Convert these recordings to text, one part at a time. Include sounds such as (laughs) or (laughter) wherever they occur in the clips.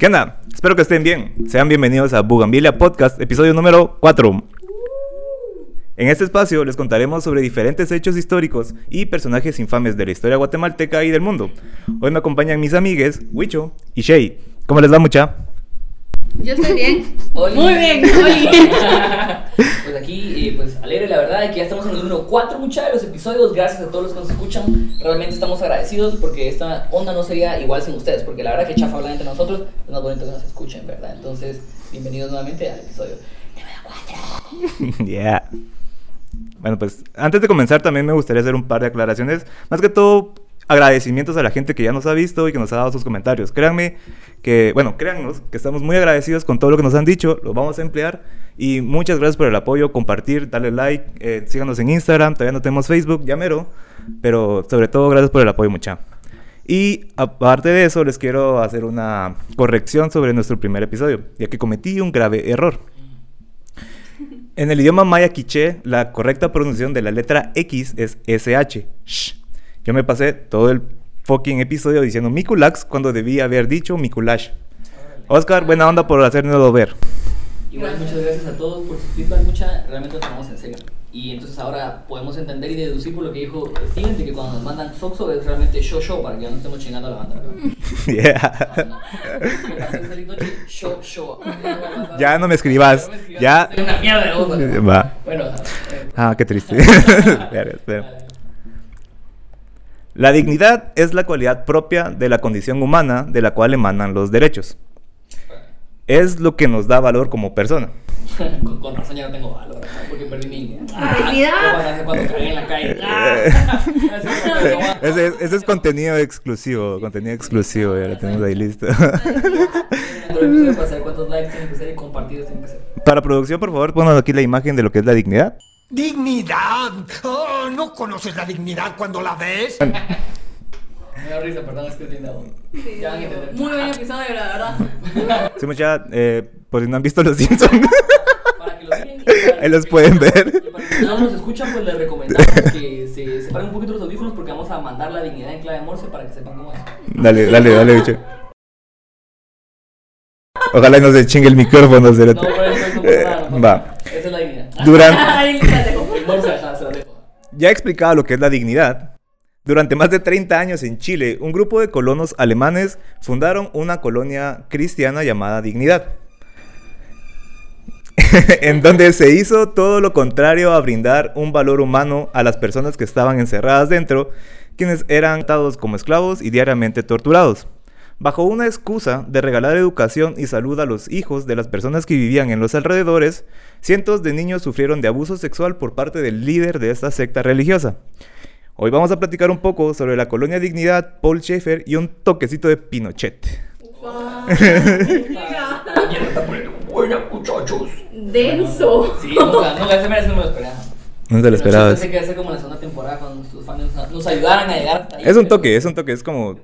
¿Qué onda? Espero que estén bien. Sean bienvenidos a Bugambilia Podcast, episodio número 4. En este espacio les contaremos sobre diferentes hechos históricos y personajes infames de la historia guatemalteca y del mundo. Hoy me acompañan mis amigues, Wicho y Shay. ¿Cómo les va, mucha? Yo estoy bien. (laughs) Oli. Muy bien, Oli. (laughs) pues aquí, eh, pues alegre la verdad de que ya estamos en el número 4 muchachos de los episodios. Gracias a todos los que nos escuchan. Realmente estamos agradecidos porque esta onda no sería igual sin ustedes. Porque la verdad que chafa hablar entre nosotros es más bonito que nos escuchen, ¿verdad? Entonces, bienvenidos nuevamente al episodio número 4. (laughs) yeah. Bueno, pues antes de comenzar también me gustaría hacer un par de aclaraciones. Más que todo, agradecimientos a la gente que ya nos ha visto y que nos ha dado sus comentarios. Créanme que, bueno, créannos que estamos muy agradecidos con todo lo que nos han dicho, lo vamos a emplear. Y muchas gracias por el apoyo, compartir, darle like, eh, síganos en Instagram, todavía no tenemos Facebook, ya mero. Pero sobre todo, gracias por el apoyo, mucha. Y aparte de eso, les quiero hacer una corrección sobre nuestro primer episodio, ya que cometí un grave error. En el idioma maya quiché, la correcta pronunciación de la letra X es SH. Shh. Yo me pasé todo el fucking episodio diciendo Mikulax cuando debía haber dicho Mikulash. Oscar, buena onda por hacérnoslo ver. Igual muchas gracias a todos por su feedback, mucha, realmente lo tomamos en serio. Y entonces ahora podemos entender y deducir por lo que dijo Steven, de que cuando nos mandan Soxo es realmente show show para que ya no estemos chingando a la banda. (laughs) Yeah. (laughs) Show show. Ya no me escribas. Ya. soy una mierda de. Va. Bueno, eh, Ah, qué triste. (laughs) La dignidad es la cualidad propia de la condición humana de la cual emanan los derechos. Es lo que nos da valor como persona. (laughs) con, con razón ya no tengo valor, porque perdí mi. La dignidad. (laughs) Cuando, caí en la calle. Ah, (laughs) Ese, es- ese es contenido exclusivo, contenido exclusivo, ya lo tenemos ahí listo. Para saber cuántos likes tienen que ser y compartidos tienen que ser. Para producción, por favor, ponnos aquí la imagen de lo que es la dignidad. Dignidad. Oh, ¿No conoces la dignidad cuando la ves? Me da risa, perdón, es que es linda. Sí, Ya entender. muy buen episodio, la verdad. Sí, mucha, eh, por si no han visto Los Simpsons, Para que lo miren. (laughs) ahí los pueden ver. y Para que no nos escuchan, pues les recomendamos (laughs) que se separen un poquito los audífonos porque vamos a mandar la dignidad en clave morse para que sepan cómo es. Dale, dale, dale, bicho. Ojalá y no se chingue el micrófono, No, cerote. por eso no pasa nada. no pasa Va. Esa es la dignidad. Durante. (laughs) Ya he explicado lo que es la dignidad. Durante más de 30 años en Chile, un grupo de colonos alemanes fundaron una colonia cristiana llamada Dignidad, (laughs) en donde se hizo todo lo contrario a brindar un valor humano a las personas que estaban encerradas dentro, quienes eran tratados como esclavos y diariamente torturados. Bajo una excusa de regalar educación y salud a los hijos de las personas que vivían en los alrededores, cientos de niños sufrieron de abuso sexual por parte del líder de esta secta religiosa. Hoy vamos a platicar un poco sobre la colonia Dignidad, Paul Schaeffer y un toquecito de Pinochet. (laughs) Está poniendo buena, muchachos. Denso. Sí, nunca, nunca, ese merece no me lo esperaba. No te lo esperabas. Pensé que iba a ser como la segunda temporada cuando sus fans nos, ayudaran a llegar hasta ahí. Es un toque, es un toque, es como...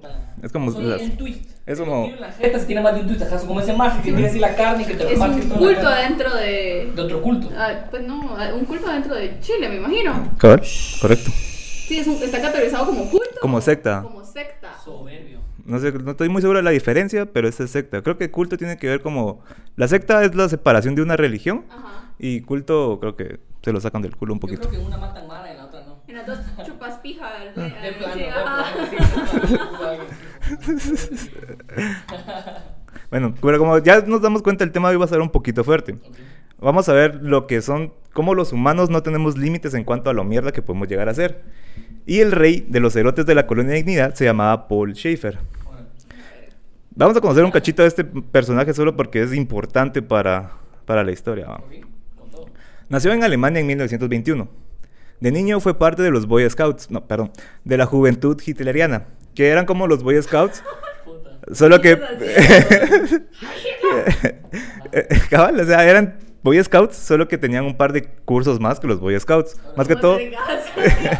Es como... Solo las- un twist. es como- tiene la jeta, si tiene más de un twist, acaso como ese magia que tiene así la carne y que te lo Es un culto adentro de. De otro culto. Ah, pues no, un culto adentro de Chile, me imagino. Correcto. Sí, es un- está categorizado como culto. Como secta. Como secta. Soberbio. No sé, no estoy muy seguro de la diferencia, pero es secta. Creo que culto tiene que ver como... La secta es la separación de una religión Ajá. y culto creo que se lo sacan del culo un Yo poquito. creo que en una matan mala y en la otra no. En las dos chupas pija. (laughs) De plano. Bueno, pero como ya nos damos cuenta, el tema de hoy va a ser un poquito fuerte. Vamos a ver lo que son, cómo los humanos no tenemos límites en cuanto a lo mierda que podemos llegar a ser. Y el rey de los erotes de la colonia de Dignidad se llamaba Paul Schaeffer. Bueno, Vamos a conocer un cachito de este personaje solo porque es importante para, para la historia. ¿va? Nació en Alemania en 1921. De niño fue parte de los Boy Scouts, no, perdón, de la juventud hitleriana, que eran como los Boy Scouts, Puta. solo que... (laughs) (laughs) Cabal, o sea, eran Boy Scouts, solo que tenían un par de cursos más que los Boy Scouts. Más que todo...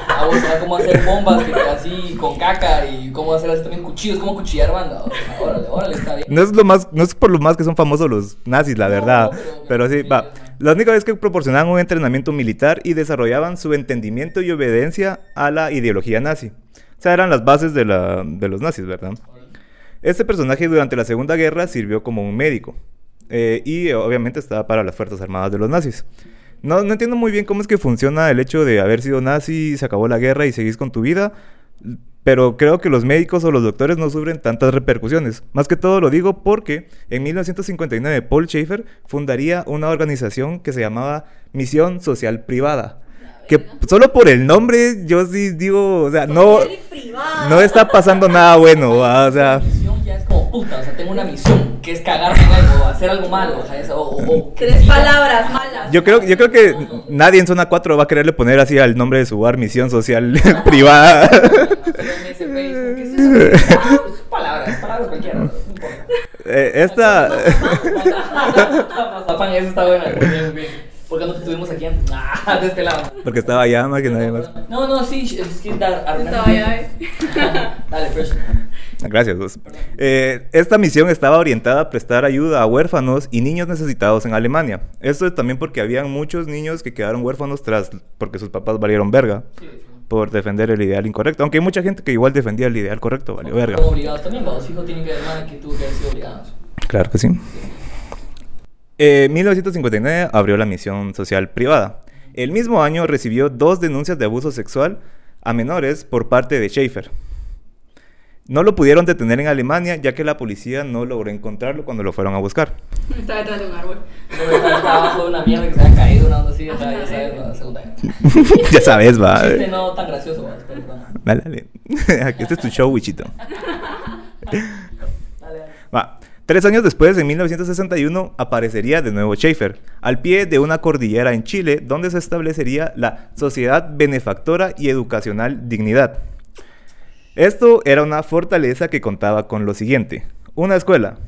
Ah, vos sabés cómo hacer bombas que así con caca y cómo hacer así también cuchillos, cómo cuchillar banda. O sea, órale, órale, está bien. No es lo más, no es por lo más que son famosos los nazis, la No, verdad. pero- Pero sí, va. La única vez que proporcionaban un entrenamiento militar y desarrollaban su entendimiento y obediencia a la ideología nazi. O sea, eran las bases de, la, de los nazis, ¿verdad? Este personaje durante la Segunda Guerra sirvió como un médico eh, y obviamente estaba para las Fuerzas Armadas de los nazis. No, no entiendo muy bien cómo es que funciona el hecho de haber sido nazi, se acabó la guerra y seguís con tu vida, pero creo que los médicos o los doctores no sufren tantas repercusiones. Más que todo lo digo porque en 1959 Paul Schaefer fundaría una organización que se llamaba Misión Social Privada. Que solo por el nombre yo sí digo, o sea, no, no está pasando nada bueno, ¿va? (laughs) o sea... Como puta, o sea, tengo una misión que es cagarme en algo, hacer algo malo, o sea, es- o, o- o- Tres palabras malas. Yo creo, yo creo que nadie en zona 4 va a quererle poner así al nombre de su bar misión social privada. ¿qué es eso? Ah, pues, Palabras, palabras cualquiera, no importa. Eh, esta... Mazapán, eso está bueno, bien, bien. ¿Por qué no te tuvimos aquí antes? (laughs) Ah, de este lado. Porque estaba allá más que nadie más. No, no, sí, es que dar Estaba ya, eh. (laughs) Dale, fresh. Gracias, vos. Eh, esta misión estaba orientada a prestar ayuda a huérfanos y niños necesitados en Alemania. Esto es también porque habían muchos niños que quedaron huérfanos tras porque sus papás valieron verga Sí, sí. por defender el ideal incorrecto. Aunque hay mucha gente que igual defendía el ideal correcto, valió verga. Obligados también, los hijos tienen que ver más que tú que sido obligados. Claro que sí. En 1959 abrió la misión social privada. El mismo año recibió dos denuncias de abuso sexual a menores por parte de Schaefer. No lo pudieron detener en Alemania ya que la policía no logró encontrarlo cuando lo fueron a buscar. (laughs) Estaba detrás de un árbol. Está abajo de una mierda que se ha caído, una onda así, ya sabes, ya sabes, la segunda. (laughs) ya sabes, va. Chiste no tan gracioso, va. Dale, dale. (laughs) Aquí este es tu show, Wichito. Dale, dale. Va. Tres años después, en 1961, aparecería de nuevo Schaefer, al pie de una cordillera en Chile, donde se establecería la Sociedad Benefactora y Educacional Dignidad. Esto era una fortaleza que contaba con lo siguiente: una escuela,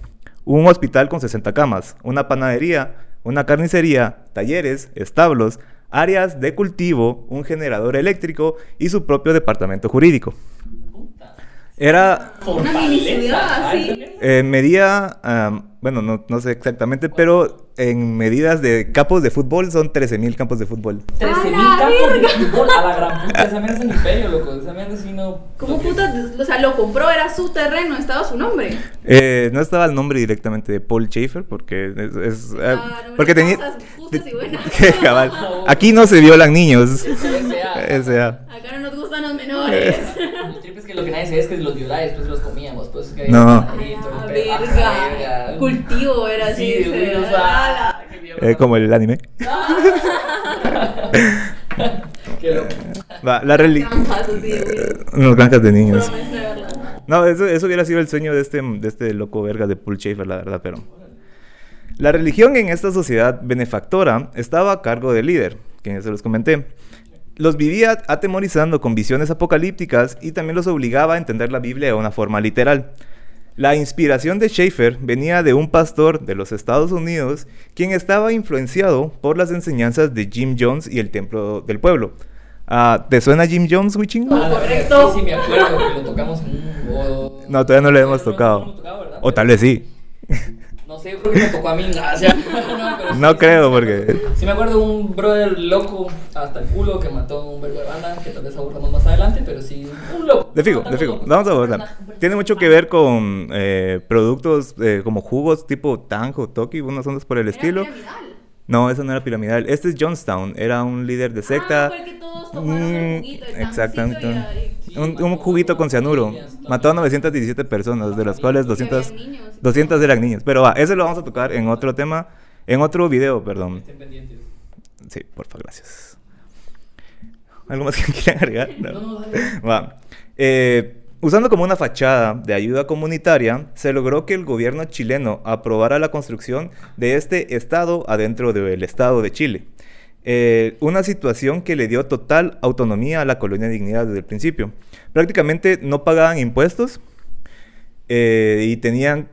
un hospital con 60 camas, una panadería, una carnicería, talleres, establos, áreas de cultivo, un generador eléctrico y su propio departamento jurídico. Era Una eh, medía, am, bueno, no, no sé exactamente, pero en medidas de campos de fútbol son 13.000 campos de fútbol. 13.000 ¡A la campos de fútbol a la gran puta. Esa mierda es un imperio, loco. Esa mierda sí no. ¿Cómo puta? O sea, lo compró, era su terreno, estaba su nombre. Eh, no estaba el nombre directamente de Paul Schaefer porque es, es, eh, Ah, no me porque tenía justas y buenas. (laughs) que cabal. Aquí no se violan niños. (laughs) (laughs) S.A. S.A. Acá no nos gustan los menores. El trip es que lo que nadie sabe es que los violáis, después los comíamos. Pues, que No. Ah, verga. Cultivo era así. Sí, se-. Eh, como el anime. (laughs) Qué loco. Va, la religión. Güey. Unos granjas de niños. No, eso, eso hubiera sido el sueño de este, de este loco verga de Paul Schaefer, la verdad, pero... La religión en esta sociedad benefactora estaba a cargo del líder, que ya se los comenté. Los vivía atemorizando con visiones apocalípticas y también los obligaba a entender la Biblia de una forma literal. La inspiración de Schaefer venía de un pastor de los Estados Unidos quien estaba influenciado por las enseñanzas de Jim Jones y el Templo del Pueblo. Ah, ¿Te suena Jim Jones, Wichingo? Ah, correcto. Sí, sí, me acuerdo que lo tocamos en un. No, todavía no lo hemos tocado. lo hemos tocado, ¿verdad? O tal vez sí. No sé, yo creo que me tocó a mí. o sea, no, pero No sí, creo, sí, porque- Sí, me acuerdo de un brother loco hasta el culo que mató a un verbo de banda, que tal vez abordamos más adelante, pero sí, un loco. De fijo, de no, fijo. Vamos a abordar. Tiene mucho que ver con eh, productos eh, como jugos tipo Tango, Toki, unas ondas por el estilo. piramidal. No, eso no era piramidal. Este es Johnstown. Era un líder de secta. Ah, fue el que todos tomaron el Mm, juguito, el exactamente. Un, un juguito con cianuro. Mató a 917 personas, de las cuales Y 200, había niños. 200 eran niños. Pero va, ese lo vamos a tocar en otro tema, en otro video, perdón. Estén pendientes. Sí, porfa, gracias. ¿Algo más que (laughs) quieran agregar? No. Va. Eh, usando como una fachada de ayuda comunitaria, se logró que el gobierno chileno aprobara la construcción de este estado adentro del estado de Chile. Eh, una situación que le dio total autonomía a la colonia Dignidad desde el principio. Prácticamente no pagaban impuestos eh, y tenían,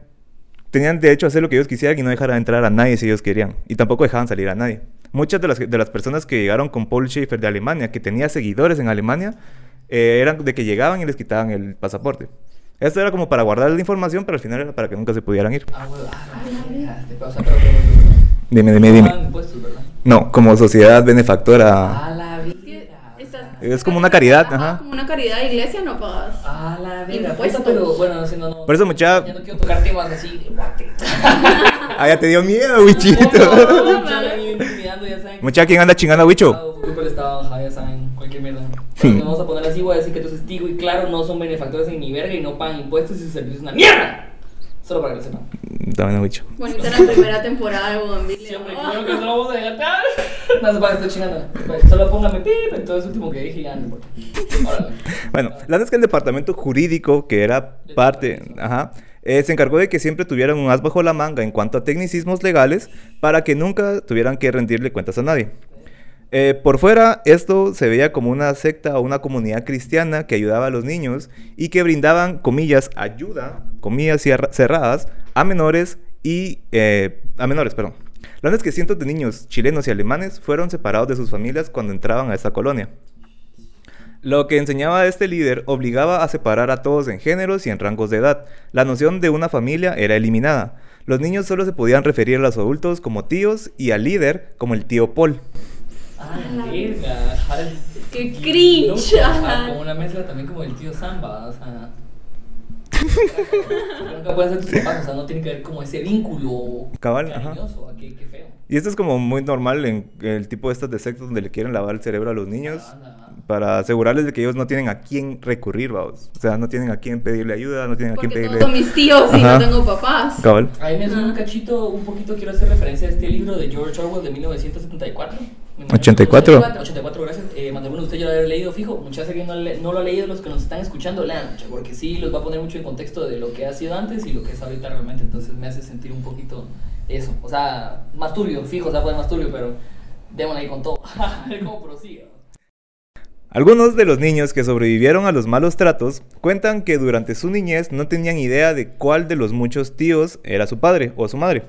tenían derecho a hacer lo que ellos quisieran y no dejar entrar a nadie si ellos querían. Y tampoco dejaban salir a nadie. Muchas de las, de las personas que llegaron con Paul Schaefer de Alemania, que tenía seguidores en Alemania, eh, eran de que llegaban y les quitaban el pasaporte. Esto era como para guardar la información, pero al final era para que nunca se pudieran ir. Ah, bueno, ah, pero. Dime, dime, dime. No, como sociedad benefactora. A la vida. Es como una caridad, ajá. Como una caridad de iglesia no pagas. Ah, la puta, pero bueno, no sé, no, no. Por eso, mucha- Ya no quiero tocar temas así. (laughs) Ah, ya te dio miedo, Wichito. No, (laughs) saben. Mucha, ¿quién anda chingando a el estado, ajá, ya saben, cualquier mierda. Pero vamos a poner así, voy a decir que entonces Tigo y Claro no son benefactores en ni verga y no pagan impuestos y su servicio es una mierda. Solo para que lo sepan. También a Wicho. Bonita la primera temporada de Bougainville. Sí, hombre, creo que no lo vamos a dejar. No se paga, estoy chingando. Solo póngame pip en todo eso último que dije ya no. Bueno, la verdad es que el departamento jurídico, que era parte, ajá, eh, se encargó de que siempre tuvieran un as bajo la manga en cuanto a tecnicismos legales para que nunca tuvieran que rendirle cuentas a nadie. Eh, por fuera, esto se veía como una secta o una comunidad cristiana que ayudaba a los niños y que brindaban, comillas, ayuda, comillas cerradas, a menores y... eh, a menores, perdón. Verdad es que cientos de niños chilenos y alemanes fueron separados de sus familias cuando entraban a esta colonia. Lo que enseñaba este líder obligaba a separar a todos en géneros y en rangos de edad. La noción de una familia era eliminada. Los niños solo se podían referir a los adultos como tíos y al líder como el tío Paul. Ah, la verga. ajá. Qué cringe, Loco, ajá, ajá. (laughs) Como una mezcla también como el tío Samba, o sea. (laughs) Nunca pueden ser tus papás, o sea, no tiene que ver como ese vínculo Cabal, ajá. cariñoso, ah, qué, qué feo. Y esto es como muy normal en el tipo de estas de sectas donde le quieren lavar el cerebro a los niños Anda, para asegurarles de que ellos no tienen a quién recurrir, vamos. O sea, no tienen a quién pedirle ayuda, no tienen a quién pedirle... todos son mis tíos y Ajá. no tengo papás. Cabal. A mí me suena un cachito, un poquito quiero hacer referencia a este libro de George Orwell de 1974. Me imagino que 84. 84, gracias. Eh, de ustedes ya lo habrá leído, fijo. Muchas veces que no, no lo ha leído, los que nos están escuchando, lean, porque sí los va a poner mucho en contexto de lo que ha sido antes y lo que es ahorita realmente. Entonces me hace sentir un poquito eso. O sea, más turbio, fijo, o sea, puede más turbio, pero démosle ahí con todo. (laughs) A ver cómo prosigue. Algunos de los niños que sobrevivieron a los malos tratos cuentan que durante su niñez no tenían idea de cuál de los muchos tíos era su padre o su madre.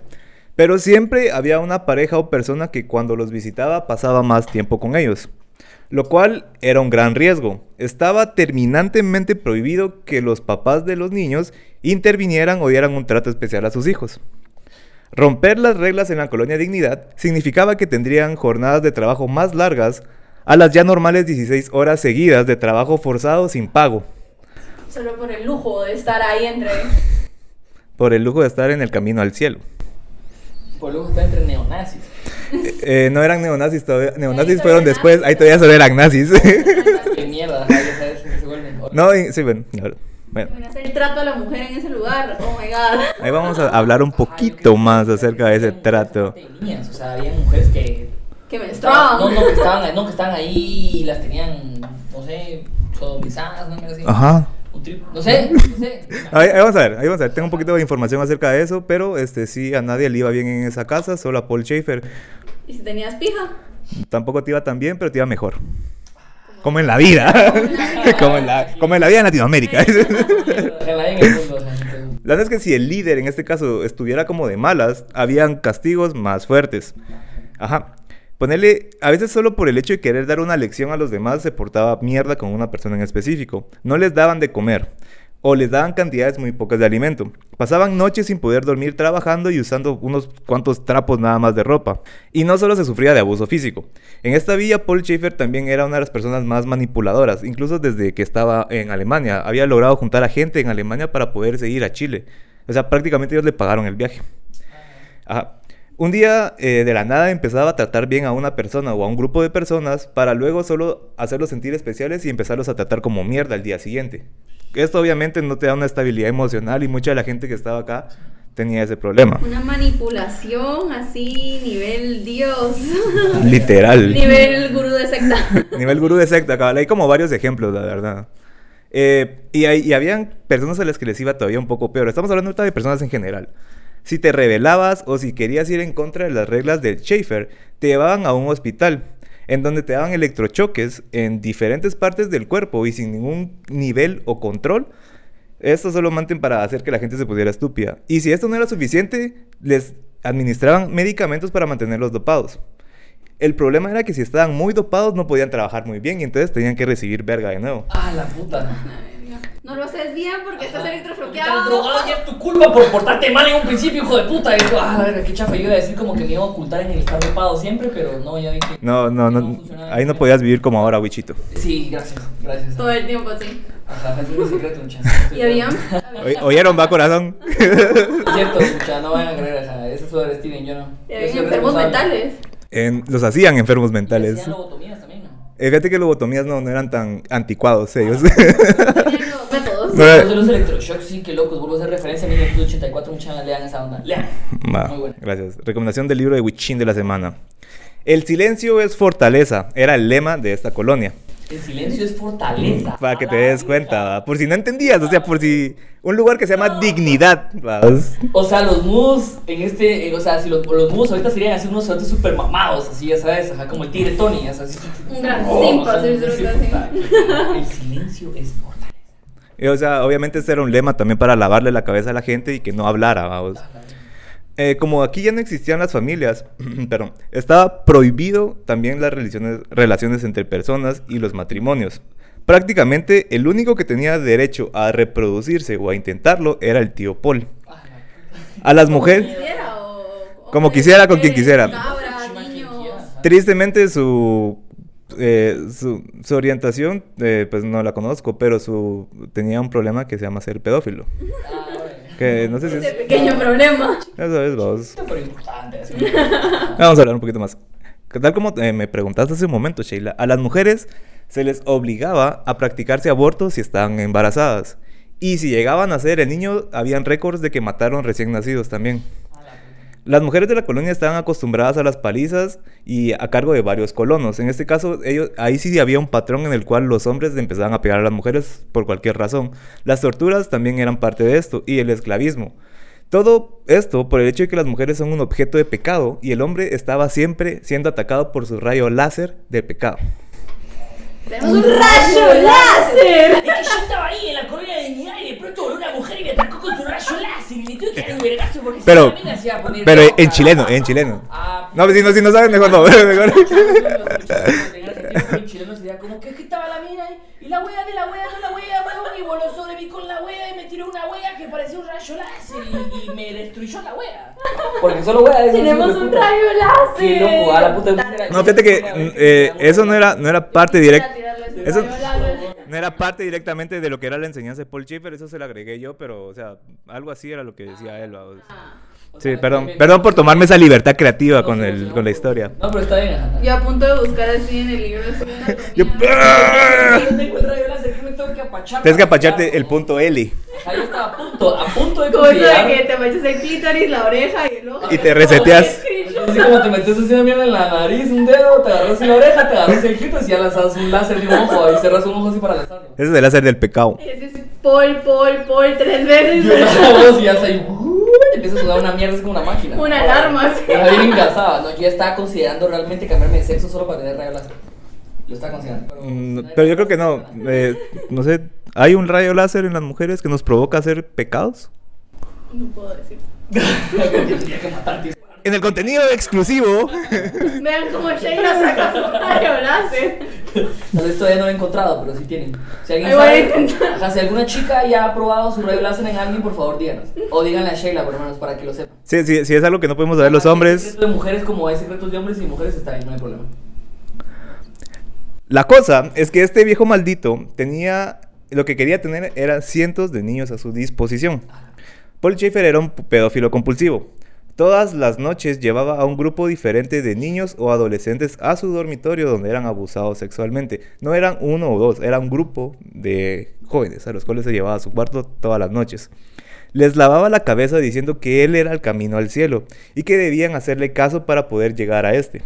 Pero siempre había una pareja o persona que cuando los visitaba pasaba más tiempo con ellos. Lo cual era un gran riesgo. Estaba terminantemente prohibido que los papás de los niños intervinieran o dieran un trato especial a sus hijos. Romper las reglas en la colonia Dignidad significaba que tendrían jornadas de trabajo más largas a las ya normales 16 horas seguidas de trabajo forzado sin pago, Solo por el lujo de estar ahí entre. por el lujo de estar en el camino al cielo. Por luego está entre neonazis. Eh, no eran neonazis todavía, neonazis fueron después, nazis. ahí todavía solo eran nazis. Qué mierda, no, y- sí, bueno. Bueno, el trato a la mujer en ese lugar. Oh my god. ahí vamos a hablar un poquito más acerca de ese trato. Niñas, o sea, había mujeres que Que me estaban, no, no, que estaban, no, que estaban ahí y las tenían, no sé, sodomizadas, no así. Ajá. No sé, no sé. Ahí, ahí vamos a ver, ahí vamos a ver. Tengo un poquito de información acerca de eso, pero este sí, a nadie le iba bien en esa casa, solo a Paul Schaefer. ¿Y si tenías pija? Tampoco te iba tan bien, pero te iba mejor. Como en la vida. (laughs) como, en la, como en la vida en Latinoamérica. (laughs) La verdad es que si el líder en este caso estuviera como de malas, habían castigos más fuertes. Ajá. Ponerle, a veces solo por el hecho de querer dar una lección a los demás se portaba mierda con una persona en específico. No les daban de comer. O les daban cantidades muy pocas de alimento. Pasaban noches sin poder dormir trabajando y usando unos cuantos trapos nada más de ropa. Y no solo se sufría de abuso físico. En esta villa Paul Schaefer también era una de las personas más manipuladoras. Incluso desde que estaba en Alemania. Había logrado juntar a gente en Alemania para poderse ir a Chile. O sea, prácticamente ellos le pagaron el viaje. Ajá. Un día eh, de la nada empezaba a tratar bien a una persona o a un grupo de personas para luego solo hacerlos sentir especiales y empezarlos a tratar como mierda al día siguiente. Esto obviamente no te da una estabilidad emocional y mucha de la gente que estaba acá tenía ese problema. Una manipulación así, nivel Dios. (laughs) Literal. nivel gurú de secta. (laughs) Nivel gurú de secta, cabal. Hay como varios ejemplos, la verdad. Eh, y, hay- y habían personas a las que les iba todavía un poco peor. Estamos hablando ahorita de personas en general. Si te rebelabas o si querías ir en contra de las reglas del Schaefer, te llevaban a un hospital, en donde te daban electrochoques en diferentes partes del cuerpo y sin ningún nivel o control. Esto solamente para hacer que la gente se pusiera estúpida. Y si esto no era suficiente, les administraban medicamentos para mantenerlos dopados. El problema era que si estaban muy dopados no podían trabajar muy bien y entonces tenían que recibir verga de nuevo. Ah, la puta. No lo haces bien porque estás Estás electrofloqueado. drogado y es tu culpa por portarte mal en un principio, hijo de puta. Y yo, ah, verga, qué chafa. Yo iba a decir como que me iba a ocultar en el estar dopado siempre, pero no, ya vi que. No, no, que no. Ahí no podías vivir como ahora, Wichito. Sí, gracias, gracias. Todo el tiempo así. Ajá, es mi secreto, mucha. Y ¿Oyeron, va, corazón? (laughs) Cierto, mucha, no vayan a creer, ajá. Eso es sobre Steven, yo no. y habían enfermos mentales. En- los hacían enfermos Y mentales. hacían lobotomías también, ¿no? Eh, fíjate que lobotomías no, no eran tan anticuados ellos. Tenían (laughs) No, Los de los electroshocks, sí, que locos. Vuelvo a hacer referencia a 1984, mucha, lean esa onda. Lean. Va, Muy bueno. gracias. Recomendación del libro de Wichin de la semana. El silencio es fortaleza, era el lema de esta colonia. El silencio es fortaleza. Para que te des cuenta, ¿va? por si no entendías, o sea, por si un lugar que se llama dignidad. ¿va? O sea, los moves en este, eh, o sea, si los, los moves ahorita serían así unos sueltos super mamados, así, ya sabes, ajá, como el tigre Tony, así. Un gran Oh, simpa, ajá, sí, sí, sí, sí, puta, sí. El silencio es fortaleza. Y, o sea, obviamente este era un lema también para lavarle la cabeza a la gente y que no hablara, vamos. Eh, como aquí ya no existían las familias, (clears throat) perdón, estaba prohibido también las relaciones, relaciones entre personas y los matrimonios. Prácticamente el único que tenía derecho a reproducirse o a intentarlo era el tío Paul. A las mujeres, Como quisiera, con quien quisiera. Tristemente su, eh, su, su orientación, eh, pues no la conozco, pero su tenía un problema que se llama ser pedófilo. Que no sé si es... pequeño problema. Ya sabes, vos. Pero importante. así. (laughs) Vamos a hablar un poquito más. ¿Qué tal como eh, me preguntaste hace un momento, Sheila? A las mujeres se les obligaba a practicarse abortos si estaban embarazadas. Y si llegaban a ser el niño, habían récords de que mataron recién nacidos también. Las mujeres de la colonia estaban acostumbradas a las palizas y a cargo de varios colonos. En este caso, ellos, ahí sí había un patrón en el cual los hombres empezaban a pegar a las mujeres por cualquier razón. Las torturas también eran parte de esto y el esclavismo. Todo esto por el hecho de que las mujeres son un objeto de pecado y el hombre estaba siempre siendo atacado por su rayo láser de pecado. Tenemos un rayo láser. Es que yo estaba ahí en la colonia de dignidad y de pronto voló una mujer y me atacó con su rayo láser y me tuve porque Pero- si hacía poner Pero en chileno, en chileno. Ah, No, si no, si no saben, mejor no. mejor. El chileno sería como que es que estaba la mina y la wea de la wea de la wea, huevón, y voló sobre mí con la wea y me tiró una wea que parecía un rayo láser y, y me destruyó la wea. Porque solo wea Tenemos un rayo láser. Qué loco, a la puta de No, fíjate que mm, eh, eso no era, no era parte directa. Eso-. No era parte directamente de lo que era la enseñanza de Paul Schiffer, eso se lo agregué yo, pero, o sea, algo así era lo que decía él. vamos. Sí, perdón, perdón por tomarme esa libertad creativa con, el, con la historia. No, pero está bien. Yo a punto de buscar así en el libro. así Yo- anatomía. Yo tengo el tengo que apachar. Tienes que apacharte el punto L Ahí estaba a punto, a punto de Como eso de que te manchas el clítoris, la oreja y el ojo. y te reseteas. Así como te metes así una mierda en la nariz, un dedo, te agarras en la oreja, te agarras el clítoris y ya lanzas un láser de un ojo y cerras un ojo así para lanzarlo. Ese es el láser del pecado. Y así, Paul, Paul, Paul, tres veces. Y una voz y ya se y empieza a sudar una mierda, es como una máquina. Una alarma, así. Era bien engasada, ¿no? Yo ya estaba considerando realmente cambiarme de sexo solo para tener rayo láser. Lo estaba considerando. Mm, Pero yo creo que no. eh, no sé, ¿hay un rayo láser en las mujeres que nos provoca hacer pecados? No puedo decir. (laughs) En el contenido exclusivo. (laughs) Vean cómo (laughs) Sheila saca su rayo láser. Tal vez todavía no lo he encontrado, pero sí tienen. Si alguien sabe, si alguna chica ya ha probado su rayo láser en alguien, por favor díganos. O díganle a Sheila, por lo menos, para que lo sepa. Sí, sí, sí, es algo que no podemos saber los Hay hombres. secretos de mujeres como hay secretos de hombres y mujeres, está ahí, no hay problema. La cosa es que este viejo maldito tenía. Lo que quería tener eran cientos de niños a su disposición. Paul Schaeffer era un pedófilo compulsivo. Todas las noches llevaba a un grupo diferente de niños o adolescentes a su dormitorio donde eran abusados sexualmente. No eran uno o dos, era un grupo de jóvenes a los cuales se llevaba a su cuarto todas las noches. Les lavaba la cabeza diciendo que él era el camino al cielo y que debían hacerle caso para poder llegar a este.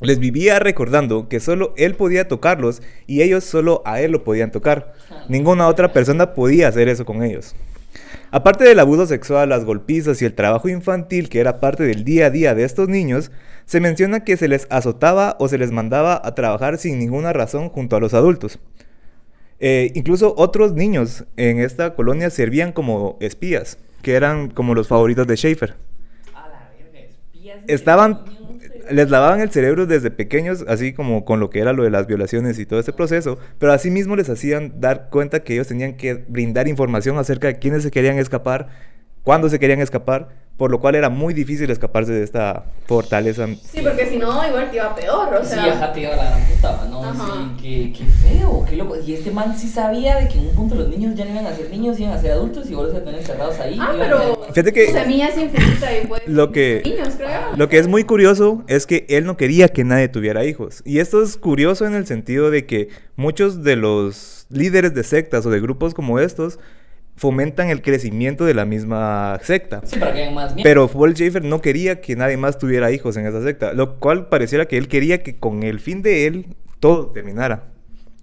Les vivía recordando que solo él podía tocarlos y ellos solo a él lo podían tocar. Ninguna otra persona podía hacer eso con ellos. Aparte del abuso sexual, las golpizas y el trabajo infantil que era parte del día a día de estos niños, se menciona que se les azotaba o se les mandaba a trabajar sin ninguna razón junto a los adultos. Eh, incluso otros niños en esta colonia servían como espías, que eran como los favoritos de Schaefer. A la verga, espías. de Estaban. Les lavaban el cerebro desde pequeños, así como con lo que era lo de las violaciones y todo este proceso, pero asimismo les hacían dar cuenta que ellos tenían que brindar información acerca de quiénes se querían escapar, cuándo se querían escapar, por lo cual era muy difícil escaparse de esta fortaleza. Sí, porque si no, igual te iba peor, o sea. Sí, ajá, te iba la gran puta, ¿no? Ajá. Sí, qué, qué feo, qué loco. Y este man sí sabía de que en un punto los niños ya no iban a ser niños, iban a ser adultos y iban a tener encerrados ahí. Ah, a pero. tener- Fíjate que- Tu semilla es infinita y pues. Lo que- Niños, creo. Lo que es muy curioso es que él no quería que nadie tuviera hijos. Y esto es curioso en el sentido de que muchos de los líderes de sectas o de grupos como estos fomentan el crecimiento de la misma secta. Sí, para que hayan más. Pero Paul Schaefer no quería que nadie más tuviera hijos en esa secta, lo cual pareciera que él quería que con el fin de él todo terminara.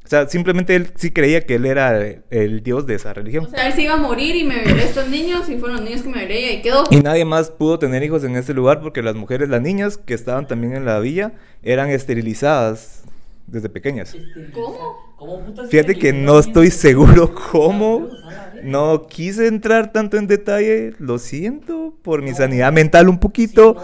O sea, simplemente él sí creía que él era el dios de esa religión. O sea, él se iba a morir y me violé a estos niños y fueron los niños que me violé y ahí quedó. Y nadie más pudo tener hijos en este lugar porque las mujeres, las niñas que estaban también en la villa, eran esterilizadas desde pequeñas. ¿Cómo? ¿Cómo putas Fíjate que no estoy seguro cómo. No quise entrar tanto en detalle, lo siento, por mi sanidad mental un poquito.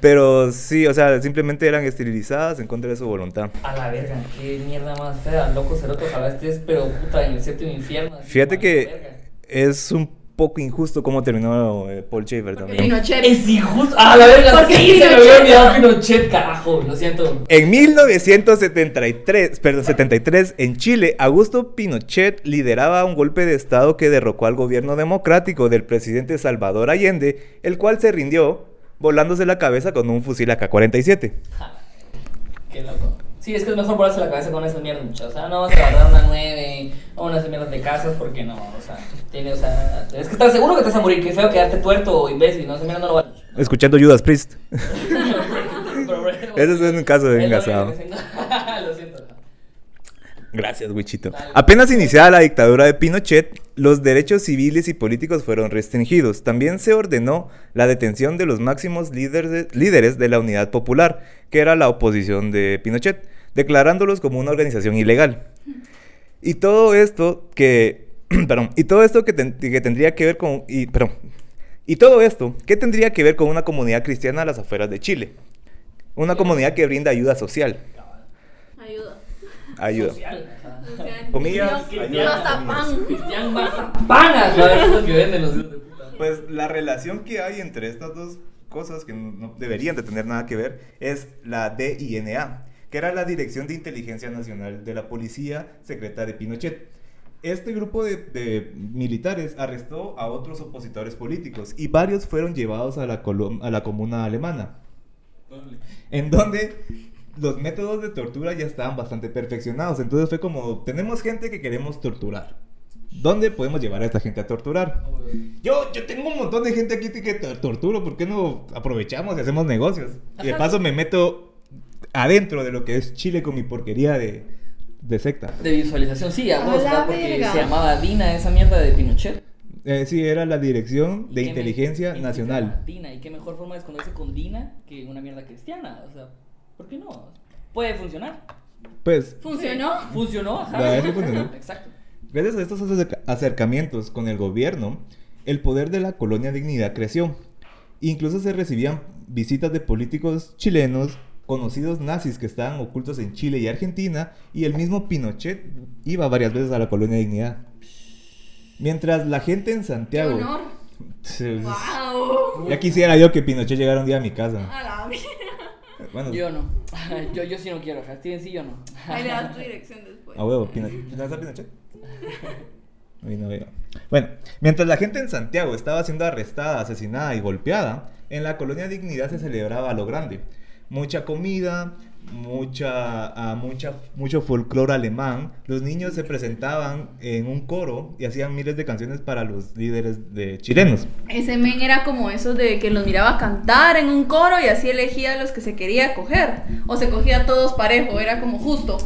Pero sí, o sea, simplemente eran esterilizadas en contra de su voluntad. A la verga, qué mierda más fea, loco ceroto, ojalá estés, pero puta, en el séptimo infierno. Fíjate que es un poco injusto cómo terminó eh, Paul Schaefer también. Pinochet. Es injusto. A la verga, Porque sí, se me había olvidado ¿no? Pinochet, carajo, lo siento. En 1973, perdón, 73, en Chile, Augusto Pinochet lideraba un golpe de Estado que derrocó al gobierno democrático del presidente Salvador Allende, el cual se rindió volándose la cabeza con un fusil AK-47. Qué loco. Sí, es que es mejor volarse la cabeza con esas mierdas, muchachos. O sea, no vas a agarrar una 9 o unas mierdas de casas porque no, o sea, tiene, o sea, es que estás seguro que te vas a morir. Qué feo quedarte tuerto o imbécil, no, esa mierda no lo vale. Escuchando Judas Priest. (laughs) Ese es un caso de engasado. único que sé. Lo siento. Gracias, Wichito. Apenas iniciada la dictadura de Pinochet, los derechos civiles y políticos fueron restringidos. También se ordenó la detención de los máximos líderes de la Unidad Popular, que era la oposición de Pinochet, declarándolos como una organización ilegal. Y todo esto que, (clears throat) perdón, y todo esto que, que tendría que ver con, perdón, y todo esto, ¿qué tendría que ver con una comunidad cristiana a las afueras de Chile? Una comunidad que brinda ayuda social. Ayuda. Comillas, Cristian ayuda, Mazapán. Cristian Mazapanas, la verdad es lo que venden los hijos de puta. Pues la relación que hay entre estas dos cosas que no deberían de tener nada que ver es la DINA, que era la Dirección de Inteligencia Nacional de la Policía Secreta de Pinochet. Este grupo de, de militares arrestó a otros opositores políticos y varios fueron llevados a la, a la comuna alemana, en donde los métodos de tortura ya estaban bastante perfeccionados. Entonces fue como, tenemos gente que queremos torturar. ¿Dónde podemos llevar a esta gente a torturar? Yo, yo tengo un montón de gente aquí que tor- torturo, ¿por qué no aprovechamos y hacemos negocios? Y de paso me meto adentro de lo que es Chile con mi porquería de, de secta. De visualización, sí, a vos, porque verga. se llamaba Dina esa mierda de Pinochet. Eh, sí, era la Dirección ¿Y de Inteligencia Nacional. Dina, y qué mejor forma de esconderse con Dina que una mierda cristiana. O sea, ¿por qué no? Puede funcionar. Pues, ¿Funcionó? Funcionó, ajá. La que funcionó. Exacto. gracias a estos acerca- acercamientos con el gobierno, el poder de la colonia Dignidad creció. Incluso se recibían visitas de políticos chilenos, conocidos nazis que estaban ocultos en Chile y Argentina, y el mismo Pinochet iba varias veces a la colonia Dignidad. Mientras la gente en ¡Qué Santiago... honor! (laughs) Sí, ¡Wow! Ya quisiera yo que Pinochet llegara un día a mi casa. A la. Bueno, Yo no. (laughs) Yo, yo sí no quiero. Steven sí, yo no. Ahí le das tu (laughs) dirección después. A huevo, Pino- (laughs) ¿no está Pinochet? Ay, no veo. Bueno, mientras la gente en Santiago estaba siendo arrestada, asesinada y golpeada, en la colonia Dignidad se celebraba a lo grande. Mucha comida, mucha, ah, mucha, mucho folclore alemán. Los niños se presentaban en un coro y hacían miles de canciones para los líderes de chilenos. Ese men era como eso de que los miraba cantar en un coro y así elegía a los que se quería coger. O se cogía a todos parejo, era como justo.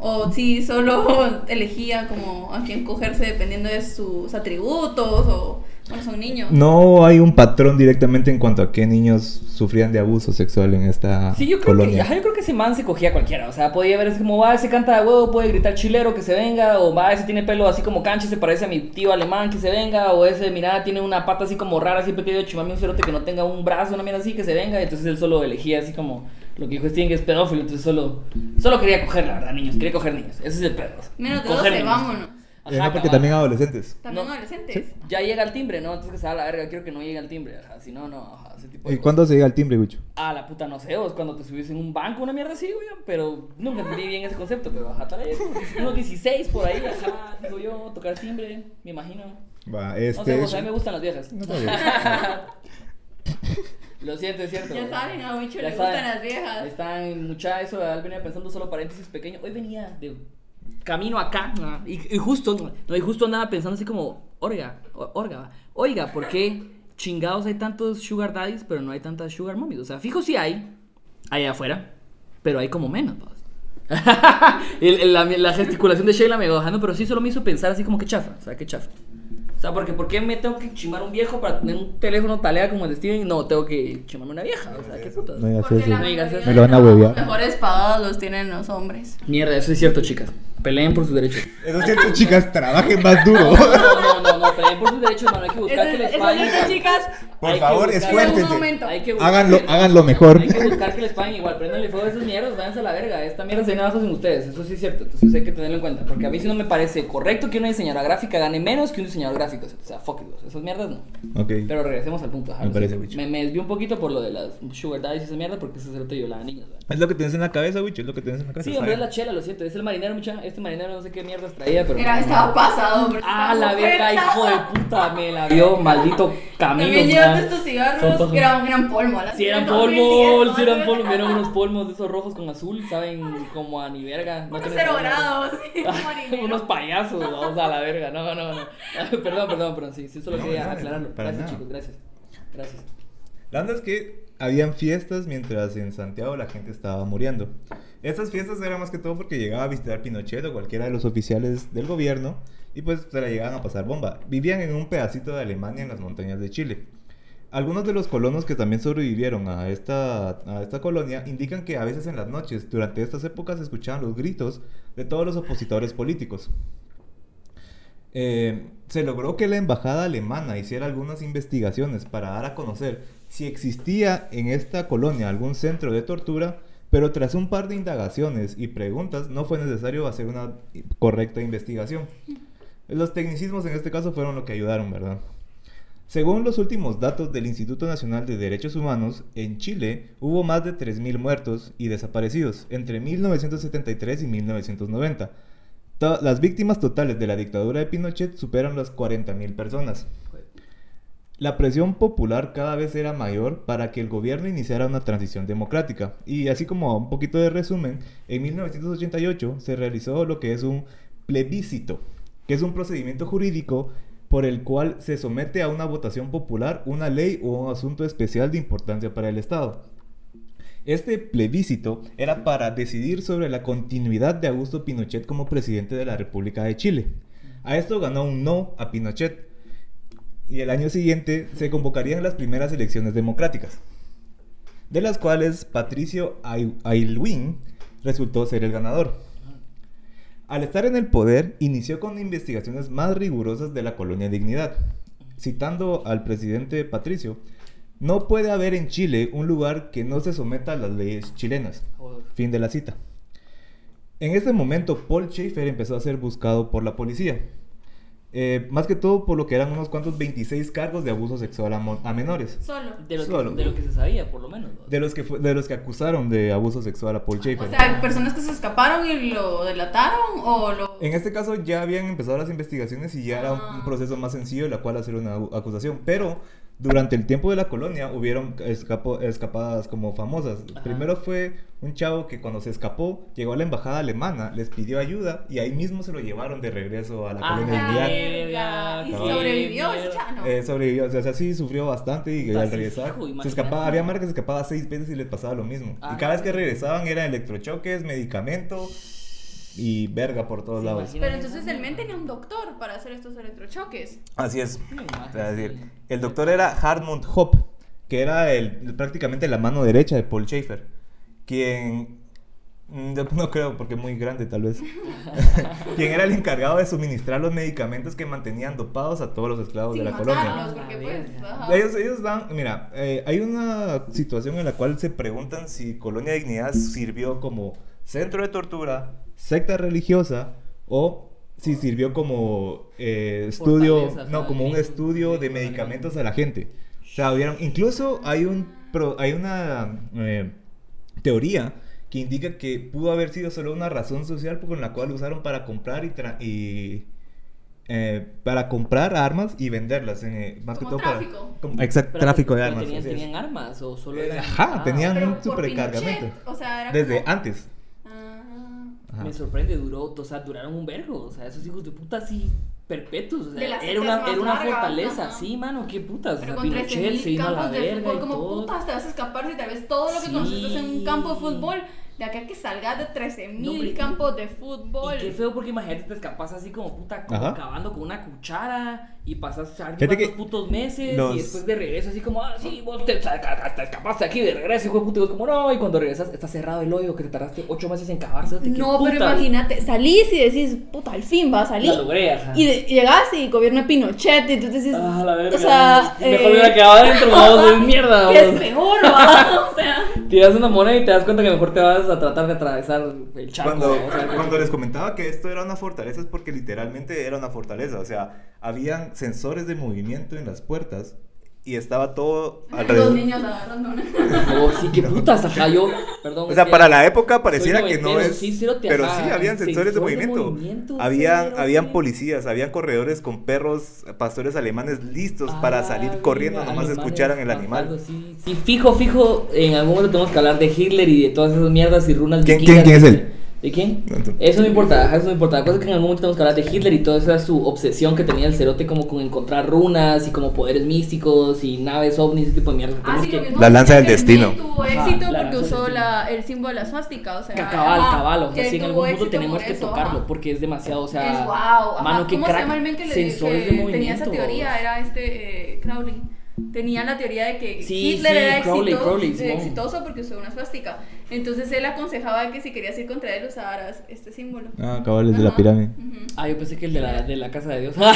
O si solo (laughs) elegía como a quién cogerse dependiendo de sus atributos o bueno, son niños. No hay un patrón directamente en cuanto a qué niños sufrían de abuso sexual en esta Sí, yo creo, que, colonia. yo creo que ese man se cogía a cualquiera. O sea, podía ver así como, va, ese canta de huevo, puede gritar chilero que se venga. O va, ese tiene pelo así como cancha y se parece a mi tío alemán que se venga. O ese, mira, tiene una pata así como rara, siempre querido chimarme un cerote que no tenga un brazo, una mierda así que se venga. Entonces él solo elegía así como Lo que dijo Steven que es pedófilo, entonces solo, solo quería coger, la verdad, niños. Quería coger niños. Ese es el pedo. Menos de Coger 12, niños. vámonos. Ajá, Eh, no, porque también adolescentes. También No. adolescentes. Ya llega el timbre, ¿no? Entonces que se va a la verga. Quiero que no llegue al timbre, ajá. Si no, no, ajá. Ese tipo de ¿Y cosas. cuándo se llega el timbre, Gucho? Ah, la puta, no sé, vos cuando te subís en un banco, una mierda así, güey. Pero nunca entendí bien ese concepto, pero ajá, tal vez unos 16 por ahí, ajá, digo yo, tocar timbre, me imagino. Va, No este. sé, vos, a mí me gustan las viejas. No está bien. (laughs) Lo siento, es cierto. Ya saben, a Ya le gustan las viejas. están, mucha eso, venía pensando solo paréntesis pequeño. Hoy venía de camino acá ¿no? y, y justo, no, y justo andaba pensando así como, orga, orga, oiga, ¿por qué chingados hay tantos sugar daddies pero no hay tantas sugar mommies? O sea, fijo sí hay, allá afuera, pero hay como menos, (laughs) el- la, la gesticulación de Sheila me iba bajando, pero sí solo me hizo pensar así como que chafa, o sea, que chafa. O sea, porque ¿por qué me tengo que chimar un viejo para tener un teléfono talea como el de Steven? No, tengo que chimarme una vieja, o sea, qué puta. No digas eso. No digas mayoría eso. Me lo van a huevear. mejores pagados los tienen los hombres. Mierda, eso es cierto, chicas. Peleen por sus derechos. Eso es cierto, chicas, trabajen más duro. No, no, no, no, peleen por sus derechos, hermano. Hay que buscar Eso que les eso paguen. es de chicas. Por favor, esfuércense. En un momento. Hay que buscar- Háganlo, háganlo mejor. Hay que buscar que les paguen igual. Prendanle fuego a esos mierdas, váyanse a la verga. Esta mierda se nada sin ustedes. Eso sí es cierto. Entonces hay que tenerlo en cuenta. Porque a mí sí no me parece correcto que una diseñadora gráfica gane menos que un diseñador gráfico. O sea, fuck it, esas mierdas no. Ok. Pero regresemos al punto. ajá, Me parece, Wicho. me, me desvió un poquito por lo de las sugar daddies y esa mierda porque ese es el yo la niña. Es lo que tienes en la cabeza, Wicho. Es lo que tienes en la cabeza. Sí, hombre, es la chela, lo siento. Es el marinero, mucha. Este marinero no sé qué mierdas traía, pero. Era, estaba pasado. pero Ah, estaba la verga, hijo de puta, me la vio, maldito Camilo. También llevaste estos cigarros que eran, eran polvo. Si eran polvos, si eran polvos, eran unos polvos de esos rojos con azul, saben, como a ni verga. No cero grados. (laughs) unos payasos, vamos a la verga, no, no, no. (laughs) Perdón, perdón, perdón, sí, sí, solo No, quería no, aclararlo. Gracias, nada. chicos, gracias. Gracias. La onda es que habían fiestas mientras en Santiago la gente estaba muriendo. Estas fiestas eran más que todo porque llegaba a visitar Pinochet o cualquiera de los oficiales del gobierno y pues se la llegaban a pasar bomba. Vivían en un pedacito de Alemania en las montañas de Chile. Algunos de los colonos que también sobrevivieron a esta, a esta colonia indican que a veces en las noches, durante estas épocas, se escuchaban los gritos de todos los opositores políticos. Eh, se logró que la embajada alemana hiciera algunas investigaciones para dar a conocer si existía en esta colonia algún centro de tortura, pero tras un par de indagaciones y preguntas no fue necesario hacer una correcta investigación. Los tecnicismos en este caso fueron lo que ayudaron, ¿verdad? Según los últimos datos del Instituto Nacional de Derechos Humanos, en Chile hubo más de 3.000 muertos y desaparecidos entre 1973 y 1990. To- Las víctimas totales de la dictadura de Pinochet superan las 40.000 personas. La presión popular cada vez era mayor para que el gobierno iniciara una transición democrática. Y así como un poquito de resumen, en 1988 se realizó lo que es un plebiscito, que es un procedimiento jurídico por el cual se somete a una votación popular una ley o un asunto especial de importancia para el Estado. Este plebiscito era para decidir sobre la continuidad de Augusto Pinochet como presidente de la República de Chile. A esto ganó un no a Pinochet. Y el año siguiente se convocarían las primeras elecciones democráticas, de las cuales Patricio Ay- Aylwin resultó ser el ganador. Al estar en el poder, inició con investigaciones más rigurosas de la colonia Dignidad. Citando al presidente Patricio, no puede haber en Chile un lugar que no se someta a las leyes chilenas. Fin de la cita. En este momento, Paul Schaefer empezó a ser buscado por la policía. Eh, más que todo por lo que eran unos cuantos 26 cargos de abuso sexual a, menores. Solo. De lo, Solo. que, de lo que se sabía, por lo menos. ¿no? De los, que fue- de los que acusaron de abuso sexual a Paul Schaefer. O sea, personas que se escaparon y lo delataron o lo. En este caso ya habían empezado las investigaciones y ya era un- Ah. proceso más sencillo en la cual hacer una acusación. Pero durante el tiempo de la colonia hubieron escapo- escapadas como famosas. Ajá. Primero fue un chavo que cuando se escapó llegó a la embajada alemana, les pidió ayuda y ahí mismo se lo llevaron de regreso a la Ah, colonia Ah, verga. Y sobrevivió ese chano. Eh, sobrevivió, o sea, sí sufrió bastante y Puta, al regresar hijo, se escapaba, había marcas que se escapaba seis veces y les pasaba lo mismo. Ah, y cada vez que regresaban eran electrochoques, medicamento y verga por todos Sí, lados. imagínate. Pero entonces el men tenía un doctor para hacer estos electrochoques. Así es. Sí, O sea, es decir, el doctor era Hartmut Hopp, que era el, prácticamente la mano derecha de Paul Schaefer, quien Mm, No creo, porque es muy grande tal vez. (laughs) Quien era el encargado de suministrar los medicamentos que mantenían dopados a todos los esclavos Sin de la colonia. pues. Ellos, ellos dan, mira, eh, hay una situación en la cual se preguntan si Colonia Dignidad sirvió como centro de tortura, secta religiosa o si sirvió como eh, estudio, no, como un estudio de medicamentos a la gente. O sea, incluso hay un, pro- hay una eh, teoría que indica que pudo haber sido solo una razón social con la cual usaron para comprar y, tra- y eh, para comprar armas y venderlas, eh, más Como que todo tráfico. para como- exacto, tráfico de armas. ¿Tenían, armas o solo Eh, eran.? ajá, Ah, tenían un supercargamento. Pinochet, O sea, era Desde como- antes. Ajá. Me sorprende, duró, o sea, duraron un vergo. O sea, esos hijos de puta sí perpetuos. O sea, era una, era una fortaleza, sí, mano, qué putas. Pero o sea, con Pinochet 13.000 se vino a la campos de verga fútbol, y como todo. putas te vas a escapar si tal vez todo lo que Sí. conociste en un campo de fútbol, de acá que salgas de No, 13.000 hombre, y- campos de fútbol. Y qué feo porque imagínate te escapas así como puta, como acabando con una cuchara y pasas dos putos meses los- y después de regreso así como, ah, sí, vos te, te escapaste aquí de regreso, hijo de puta, y vos como, no, y cuando regresas está cerrado el hoyo que te tardaste ocho meses en cavarse. No, pero imagínate, salís y decís, puta, al fin va a salir. La logré, ajá. Y, de- y llegás y gobierno Pinochet, y tú decís, Ah, la verga. o sea, Mejor eh, me hubiera quedado adentro, vos, es mierda, (laughs) ¿qué es mejor, va? (laughs) Tiras una moneda y te das cuenta que mejor te vas a tratar de atravesar el charco. Cuando, o sea, cuando les comentaba que esto era una fortaleza es porque literalmente era una fortaleza. O sea, habían sensores de movimiento en las puertas y estaba todo dos alrededor. niños agarrando. Oh, sí, qué putas, ajá, yo, perdón. O sea, para la época pareciera que no es. sí, pero ajá, sí, habían sensores de sensor de movimiento. movimiento, habían, cero, habían sí. policías, habían corredores con perros, pastores alemanes listos Ah, para salir corriendo, venga, nomás alemanes, escucharan el algo animal. así. Sí, fijo, fijo, en algún momento tenemos que hablar de Hitler y de todas esas mierdas y runas ¿Quién- vikingas. quién- quién es él? ¿De quién? Eso no importa, ajá, eso no importa. La cosa es que en algún momento tenemos que hablar de Hitler y toda esa su obsesión que tenía el cerote como con encontrar runas y como poderes místicos y naves ovnis, ese tipo de mierdas. Ah, sí, que- lo mismo La lanza del destino. tuvo Ajá, éxito la porque usó la, el símbolo de la swástica, o sea. Ca- Cabal, ajá, cabal, o sea, sí, en algún punto tenemos que eso, tocarlo ajá. porque es demasiado, o sea, es wow. Ajá. mano, que ¿Cómo crack, se llama el men que, le, sensores que de movimiento. tenía esa teoría? Era este eh, Crowley. Tenía la teoría de que Sí, Hitler sí, era Crowley, exitoso, Crowley, exitoso porque usó una swástica. Entonces él aconsejaba que si querías ir contra él usaras este símbolo. Ah, cabales de la pirámide. Ah, yo pensé que el de la, de la casa de Dios. (laughs)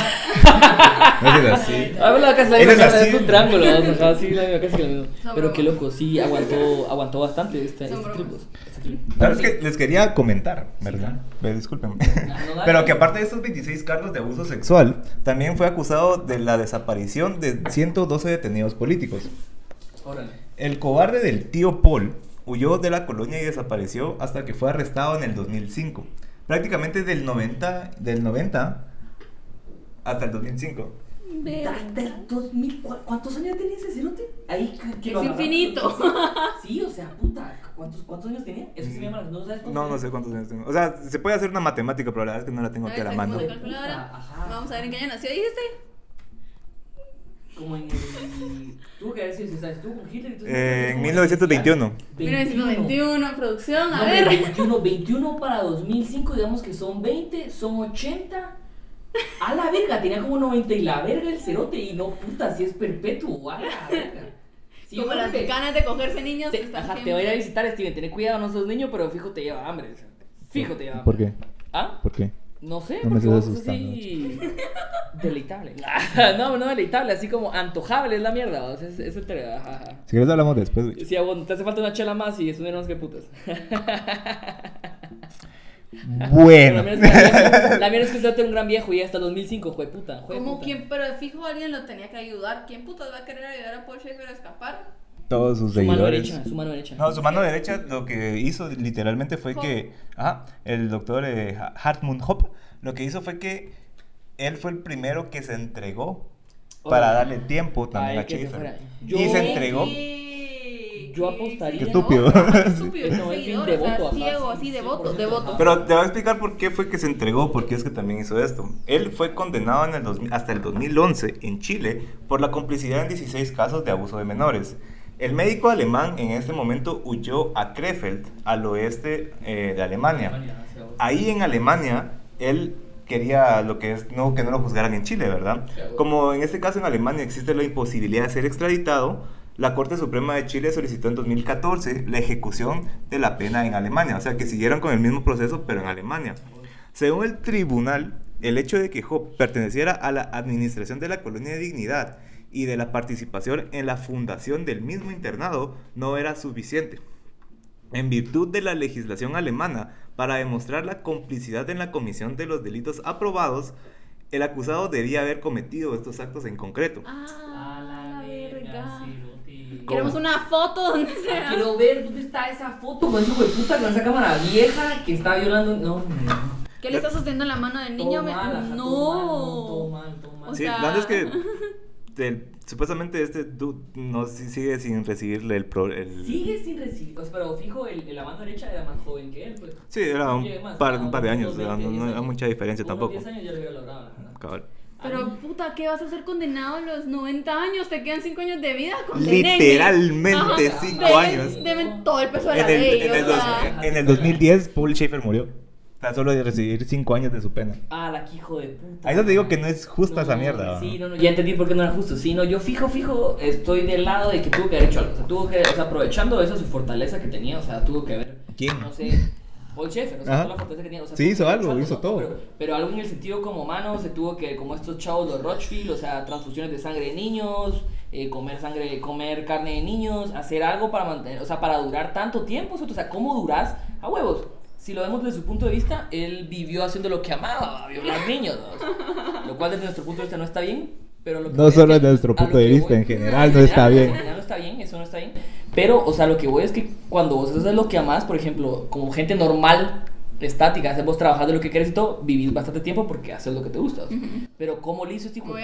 No es así. Ah, la casa de Dios es un triángulo, o sea, ajá, sí, la misma casi lo mismo. No, Pero qué loco, sí, (laughs) aguantó, aguantó bastante este, este. Este trip. Claro, es que les quería comentar, ¿verdad? Dale. Pero que aparte de estos 26 cargos de abuso sexual, también fue acusado de la desaparición de 112 detenidos políticos. Órale. El cobarde del tío Paul huyó de la colonia y desapareció hasta que fue arrestado en el 2005. Prácticamente del 90, del 90 hasta el 2005. Verga. Del 2000, ¿cu- ¿Cuántos años tenía ese cerote? Ahí que- Es infinito. Sí, o sea, puta, ¿cuántos, cuántos años tenía? Eso sí me llama la ¿no sabes No, no sé cuántos años tengo. O sea, se puede hacer una matemática, pero la verdad es que no la tengo aquí a la mano. Ajá. Vamos a ver en qué año nació, dijiste. Como en el... Tuvo que sido, o sea, estuvo con Hitler y todo eso, Eh, en como 1921. 1921, producción, a No, ver. 21, 21 para 2005, digamos que son 20, son 80. A la verga, tenía como 90 y la verga el cerote y no puta, si es perpetuo, a la verga. Sí, Como las ganas de cogerse niños. te, ajá, te va a ir a visitar Steven, ten cuidado, no sos niño, pero fijo te lleva hambre. Fijo te lleva hambre. ¿Por qué? ¿Ah? ¿Por qué? No sé, No me porque estás vos así (laughs) deleitable. (laughs) no, no deleitable, así como antojable es la mierda, o sea, es, es ajá. Si quieres hablamos después. güey. Si a vos te hace falta una chela más y estuvieron que putas. (laughs) Bueno. La mierda es que, la mierda es que se era un gran viejo y hasta 2005, jue puta. jue Como puta. quien, pero fijo alguien lo tenía que ayudar. ¿Quién putas va a querer ayudar a Paul Schaefer a escapar? Todos sus Su mano seguidores. derecha, su mano derecha. No, su mano derecha lo que hizo literalmente fue que ajá, el doctor eh, Hartmut Hopp lo que hizo fue que él fue el primero que se entregó para darle tiempo también Ay, a Schaefer. fuera. Y Yo- se entregó. ¿Qué? Yo ¿Qué apostaría- Qué estúpido. (laughs) Ajá, Estúpido, No, ese es bien seguidor, devoto, o ajá, sea, ciego, sí, así, 100%, devoto, devoto. ajá. Pero te voy a explicar por qué fue que se entregó, porque es que también hizo esto. Él fue condenado en el 2000 hasta el 2011 en Chile por la complicidad en 16 casos de abuso de menores. El médico alemán en este momento huyó a Krefeld, al oeste eh, de Alemania. Ahí en Alemania, él quería lo que es no que no lo juzgaran en Chile, ¿verdad? Como en este caso en Alemania existe la imposibilidad de ser extraditado, la Corte Suprema de Chile solicitó en 2014 la ejecución de la pena en Alemania, o sea que siguieron con el mismo proceso pero en Alemania. Según el tribunal, el hecho de que Job perteneciera a la administración de la colonia de dignidad y de la participación en la fundación del mismo internado no era suficiente. En virtud de la legislación alemana, para demostrar la complicidad en la comisión de los delitos aprobados, el acusado debía haber cometido estos actos en concreto. A la verga. Queremos una foto donde Ah, sea. Quiero ver dónde está esa foto con ese puta con esa cámara vieja que está violando. No, no. ¿Qué le está sosteniendo la mano del niño? Todo mal, no. Todo mal, todo mal. O Sí, sea- la verdad es que (laughs) (laughs) del- supuestamente este dude no si- sigue sin recibirle el, pro- el- Sigue sin recibir. o sea, pero fijo, el, el- la mano derecha era más joven que él. Pues. Sí, era un más, par, un par de años, o sea, 20, no, no 10 hay mucha diferencia Unos tampoco. 10 años ya lo había logrado. Cabal. Pero puta, ¿qué vas a ser condenado a los 90 años? Te quedan 5 años de vida. Literalmente Ajá. 5 Deben- años. Deben todo el peso de En la el, ley. en o el dos- sea. en el 2010, Paul Schaefer murió. Tan solo de recibir 5 años de su pena. Ah, la que hijo de puta. Ahí no te digo que no es justa esa mierda, Sí, ¿no? no, no, ya entendí por qué no era justo. Sí, no, yo fijo, fijo, estoy del lado de que tuvo que haber hecho algo. O sea, tuvo que, o sea, aprovechando eso, su fortaleza que tenía, o sea, tuvo que haber. ¿Quién? No sé. Paul Schaefer, o sea, Ajá. toda la fortaleza que tenía. O sea, Sí, hizo algo, hizo ¿no? todo. Pero, pero algo en el sentido como mano, se tuvo que, como estos chavos, los Rochfield, o sea, transfusiones de sangre de niños, eh, comer sangre, comer carne de niños, hacer algo para mantener, o sea, para durar tanto tiempo, o sea, ¿cómo duras a huevos? Si lo vemos desde su punto de vista, él vivió haciendo lo que amaba, violar (laughs) niños, ¿no? lo cual desde nuestro punto de vista no está bien, pero lo que No solo desde nuestro a punto de vista, voy- en general no está En bien. general no está bien, eso no está bien, pero, o sea, lo que voy es que cuando vos haces lo que amás, por ejemplo, como gente normal, estática, haces vos trabajas de lo que quieres y todo, vivís bastante tiempo porque haces lo que te gusta. o sea. Pero ¿cómo le hizo este hijo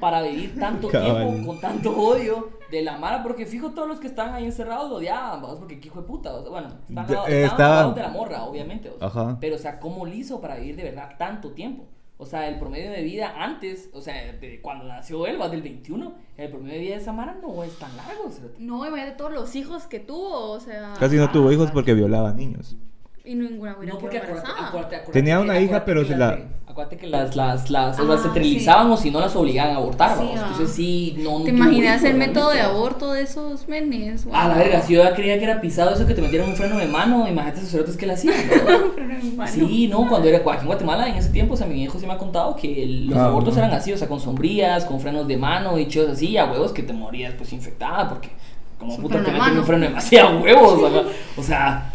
para vivir tanto (laughs) Cabal. tiempo con tanto odio de la mara? Porque fijo, todos los que están ahí encerrados lo odiaban, vamos, porque qué hijo de puta. o sea, bueno, están De- eh, estaban estaban- al lado de la morra, obviamente. o sea. Ajá. Pero, o sea, ¿cómo le hizo para vivir de verdad tanto tiempo? O sea, el promedio de vida antes, o sea, de cuando nació él, va del 21, el promedio de vida de Samara no es tan largo. o sea, No, imagínate todos los hijos que tuvo, o sea. Casi no tuvo hijos porque violaba niños. Y ninguna No, porque acuérdate, acuérdate, acuérdate Tenía una hija, acuérdate pero se la- Acuérdate que las, las, las, o sea, Ah, se esterilizaban sí. o si no las obligaban a abortar, Sí, vamos. ah. Entonces sí, no... ¿Te imaginas el método de aborto de esos menes? Ah, la verga, si yo ya creía que era pisado eso que te metieron un freno de mano, imagínate esos cerotes que le hacían. ¿no? (laughs) Sí, no, cuando era aquí en Guatemala en ese tiempo, o sea, mi hijo sí me ha contado que el- los Ah, abortos bueno. eran así, o sea, con sombrías, con frenos de mano y chos así, a huevos que te morías pues infectada, porque como Un puta te meten un freno demasiado (laughs) huevos, o sea, o sea,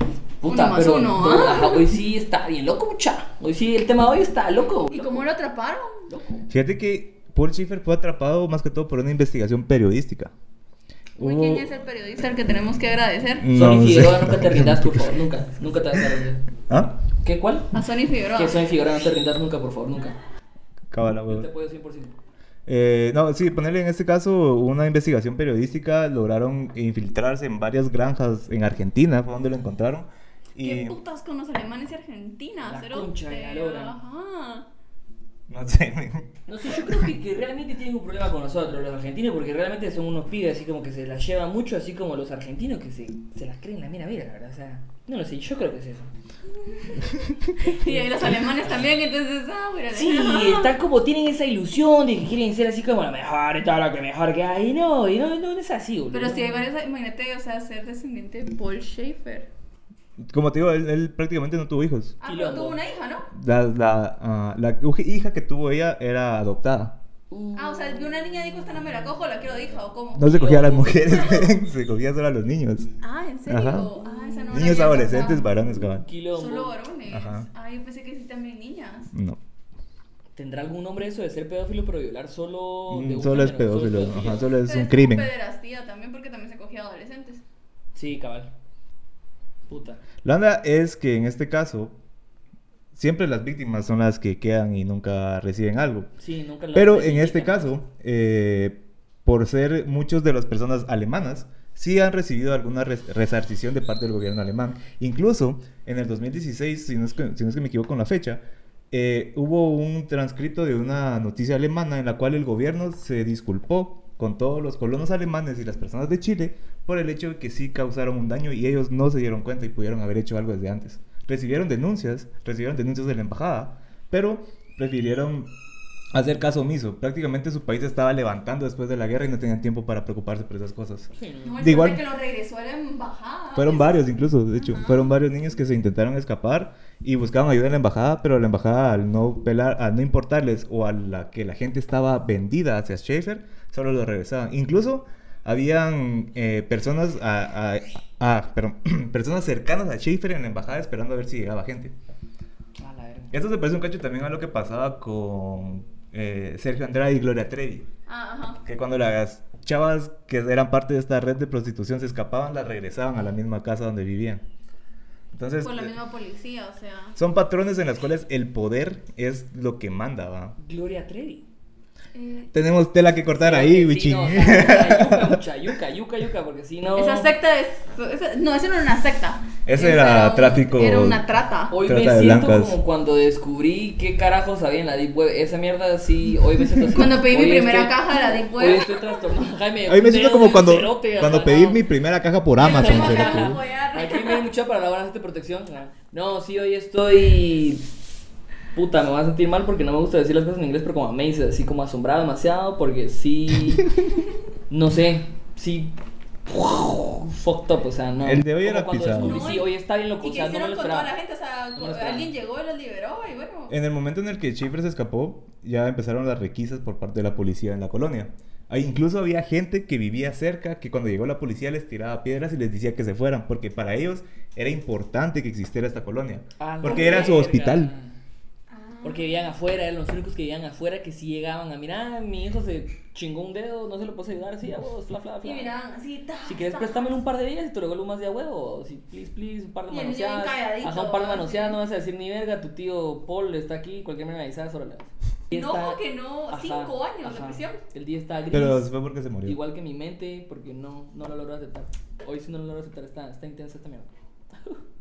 puta, Uno pero uno, no, ¿ah? ajá, hoy sí está bien loco, mucha. Hoy sí, el tema de hoy está loco. ¿Y loco, cómo lo atraparon? loco. Fíjate que Paul Schiffer fue atrapado más que todo por una investigación periodística. Uy, ¿quién es el periodista al que tenemos que agradecer? No Sony sé. Figueroa, nunca te rindas, por favor, nunca, nunca te vas a rendir. ¿Ah? ¿Qué, cuál? A Sony Figueroa. Que Sony Figueroa, no te rindas nunca, por favor, nunca. Cabala, Yo te apoyo 100%. Eh, no, sí, ponerle en este caso una investigación periodística, lograron infiltrarse en varias granjas en Argentina, fue donde lo encontraron. ¿Qué putas con los alemanes y Argentina? La cerote? concha de la lora. Ajá. no sé, No sé, yo creo que, que realmente tienen un problema con nosotros, los argentinos, porque realmente son unos pibes así como que se las llevan mucho, así como los argentinos que se, se las creen la mira, mira, la verdad. O sea, no lo sé, yo creo que es eso. (laughs) Y los alemanes también, entonces, ah, mira. Sí, están como, tienen esa ilusión de que quieren ser así como lo mejor y todo lo que mejor que hay. Y no, y no, no, no es así, boludo. Pero si hay varios, imagínate, o sea, ser descendiente de Paul Schaefer. Como te digo, él, él prácticamente no tuvo hijos. Ah, pero tuvo una hija, ¿no? La, la, ah, la hija que tuvo ella era adoptada. Ah, o sea, que una niña dijo, esta no me la cojo, la quiero de hija, o cómo. No se cogía a las mujeres, (laughs) se cogía solo a los niños. Ah, ¿en serio? Ajá. Ah, esa no Niños adolescentes, varones, cabal. Quilombo. Solo varones. Ajá. Ah, yo pensé que sí también niñas. No. ¿Tendrá algún nombre eso de ser pedófilo pero violar solo de Mm, un Solo es pedófilo, pedofilia? ajá, solo es Pero un crimen. pederastía también, porque también se cogía adolescentes. Sí, cabal. Puta. La onda es que en este caso, siempre las víctimas son las que quedan y nunca reciben algo. Sí, nunca Pero en este caso, eh, por ser muchos de las personas alemanas, sí han recibido alguna res- resarcición de parte del gobierno alemán. Incluso en el 2016, si no es que, si no es que me equivoco con la fecha, eh, hubo un transcrito de una noticia alemana en la cual el gobierno se disculpó con todos los colonos alemanes y las personas de Chile por el hecho de que sí causaron un daño y ellos no se dieron cuenta y pudieron haber hecho algo desde antes. Recibieron denuncias, recibieron denuncias de la embajada, pero prefirieron hacer caso omiso. Prácticamente su país estaba levantando después de la guerra y no tenían tiempo para preocuparse por esas cosas. Sí, ¿no? De igual- que lo regresó a la embajada. Fueron varios incluso, de hecho, Ajá. fueron varios niños que se intentaron escapar y buscaban ayuda en la embajada, pero la embajada al no pelar, al no importarles o a la que la gente estaba vendida hacia Schaefer, solo lo regresaban. Incluso habían eh, personas a, a- a- perdón, (clears throat) personas cercanas a Schaefer en la embajada esperando a ver si llegaba gente. Esto se parece un cacho también a lo que pasaba con eh, Sergio Andrade y Gloria Trevi. Ah, ajá. Que cuando las chavas que eran parte de esta red de prostitución se escapaban, las regresaban a la misma casa donde vivían. Entonces, Por la eh, misma policía, o sea. son patrones en los cuales el poder es lo que manda, ¿va? Gloria Trevi. Eh, Tenemos tela que cortar Sí, ahí, sí, no, o (laughs) sea, yuca, mucha, yuca, yuca, yuca, porque si no... Esa secta es. esa- no, esa no era una secta. Ese era un- tráfico- Era una trata. Hoy Trata me siento blancas. como cuando descubrí qué carajos había en la Deep Web. Esa mierda sí, hoy me siento así. Cuando pedí mi Hoy primera estoy- caja de la Deep Hoy Web. estoy trastornado. Jaime, Ahí (laughs) me siento como cuando, cerote, cuando pedí mi primera caja por Amazon. Aquí me hay mucha para la de protección. No, sí, hoy estoy. Puta, me voy a sentir mal porque no me gusta decir las cosas en inglés, pero como amazed, así como asombrado demasiado, porque sí. (laughs) No sé, sí. Fucked up, o sea, no. El de hoy era pisado. descubrí, Sí, hoy está bien loco, ¿Y o qué sea, no me lo con toda la gente? O sea, No alguien llegó y los liberó y bueno. En el momento en el que Schiffer se escapó, ya empezaron las requisas por parte de la policía en la colonia. Ahí incluso había gente que vivía cerca que cuando llegó la policía les tiraba piedras y les decía que se fueran, porque para ellos era importante que existiera esta colonia. Porque era su verga. hospital. Porque vivían afuera, eran los únicos que vivían afuera que sí llegaban a mirar, mi hijo se chingó un dedo, no se lo puedo ayudar, sí, a vos, fla, fla, fla. Y miraban así. ta, Si quieres ta. préstamelo un par de días y te lo regalo más de a huevo. Si, please, please, un par de Y manoseadas. Ajá, un par de manoseadas, no vas a decir ni verga, tu tío Paul está aquí, cualquier manera avisadas, órale. Y No, está- que no, cinco años de prisión. El día está gris. Pero fue porque se murió. Igual que mi mente, porque no, no lo logro aceptar. Hoy sí no lo logro aceptar, está, está intensa esta mierda. (laughs)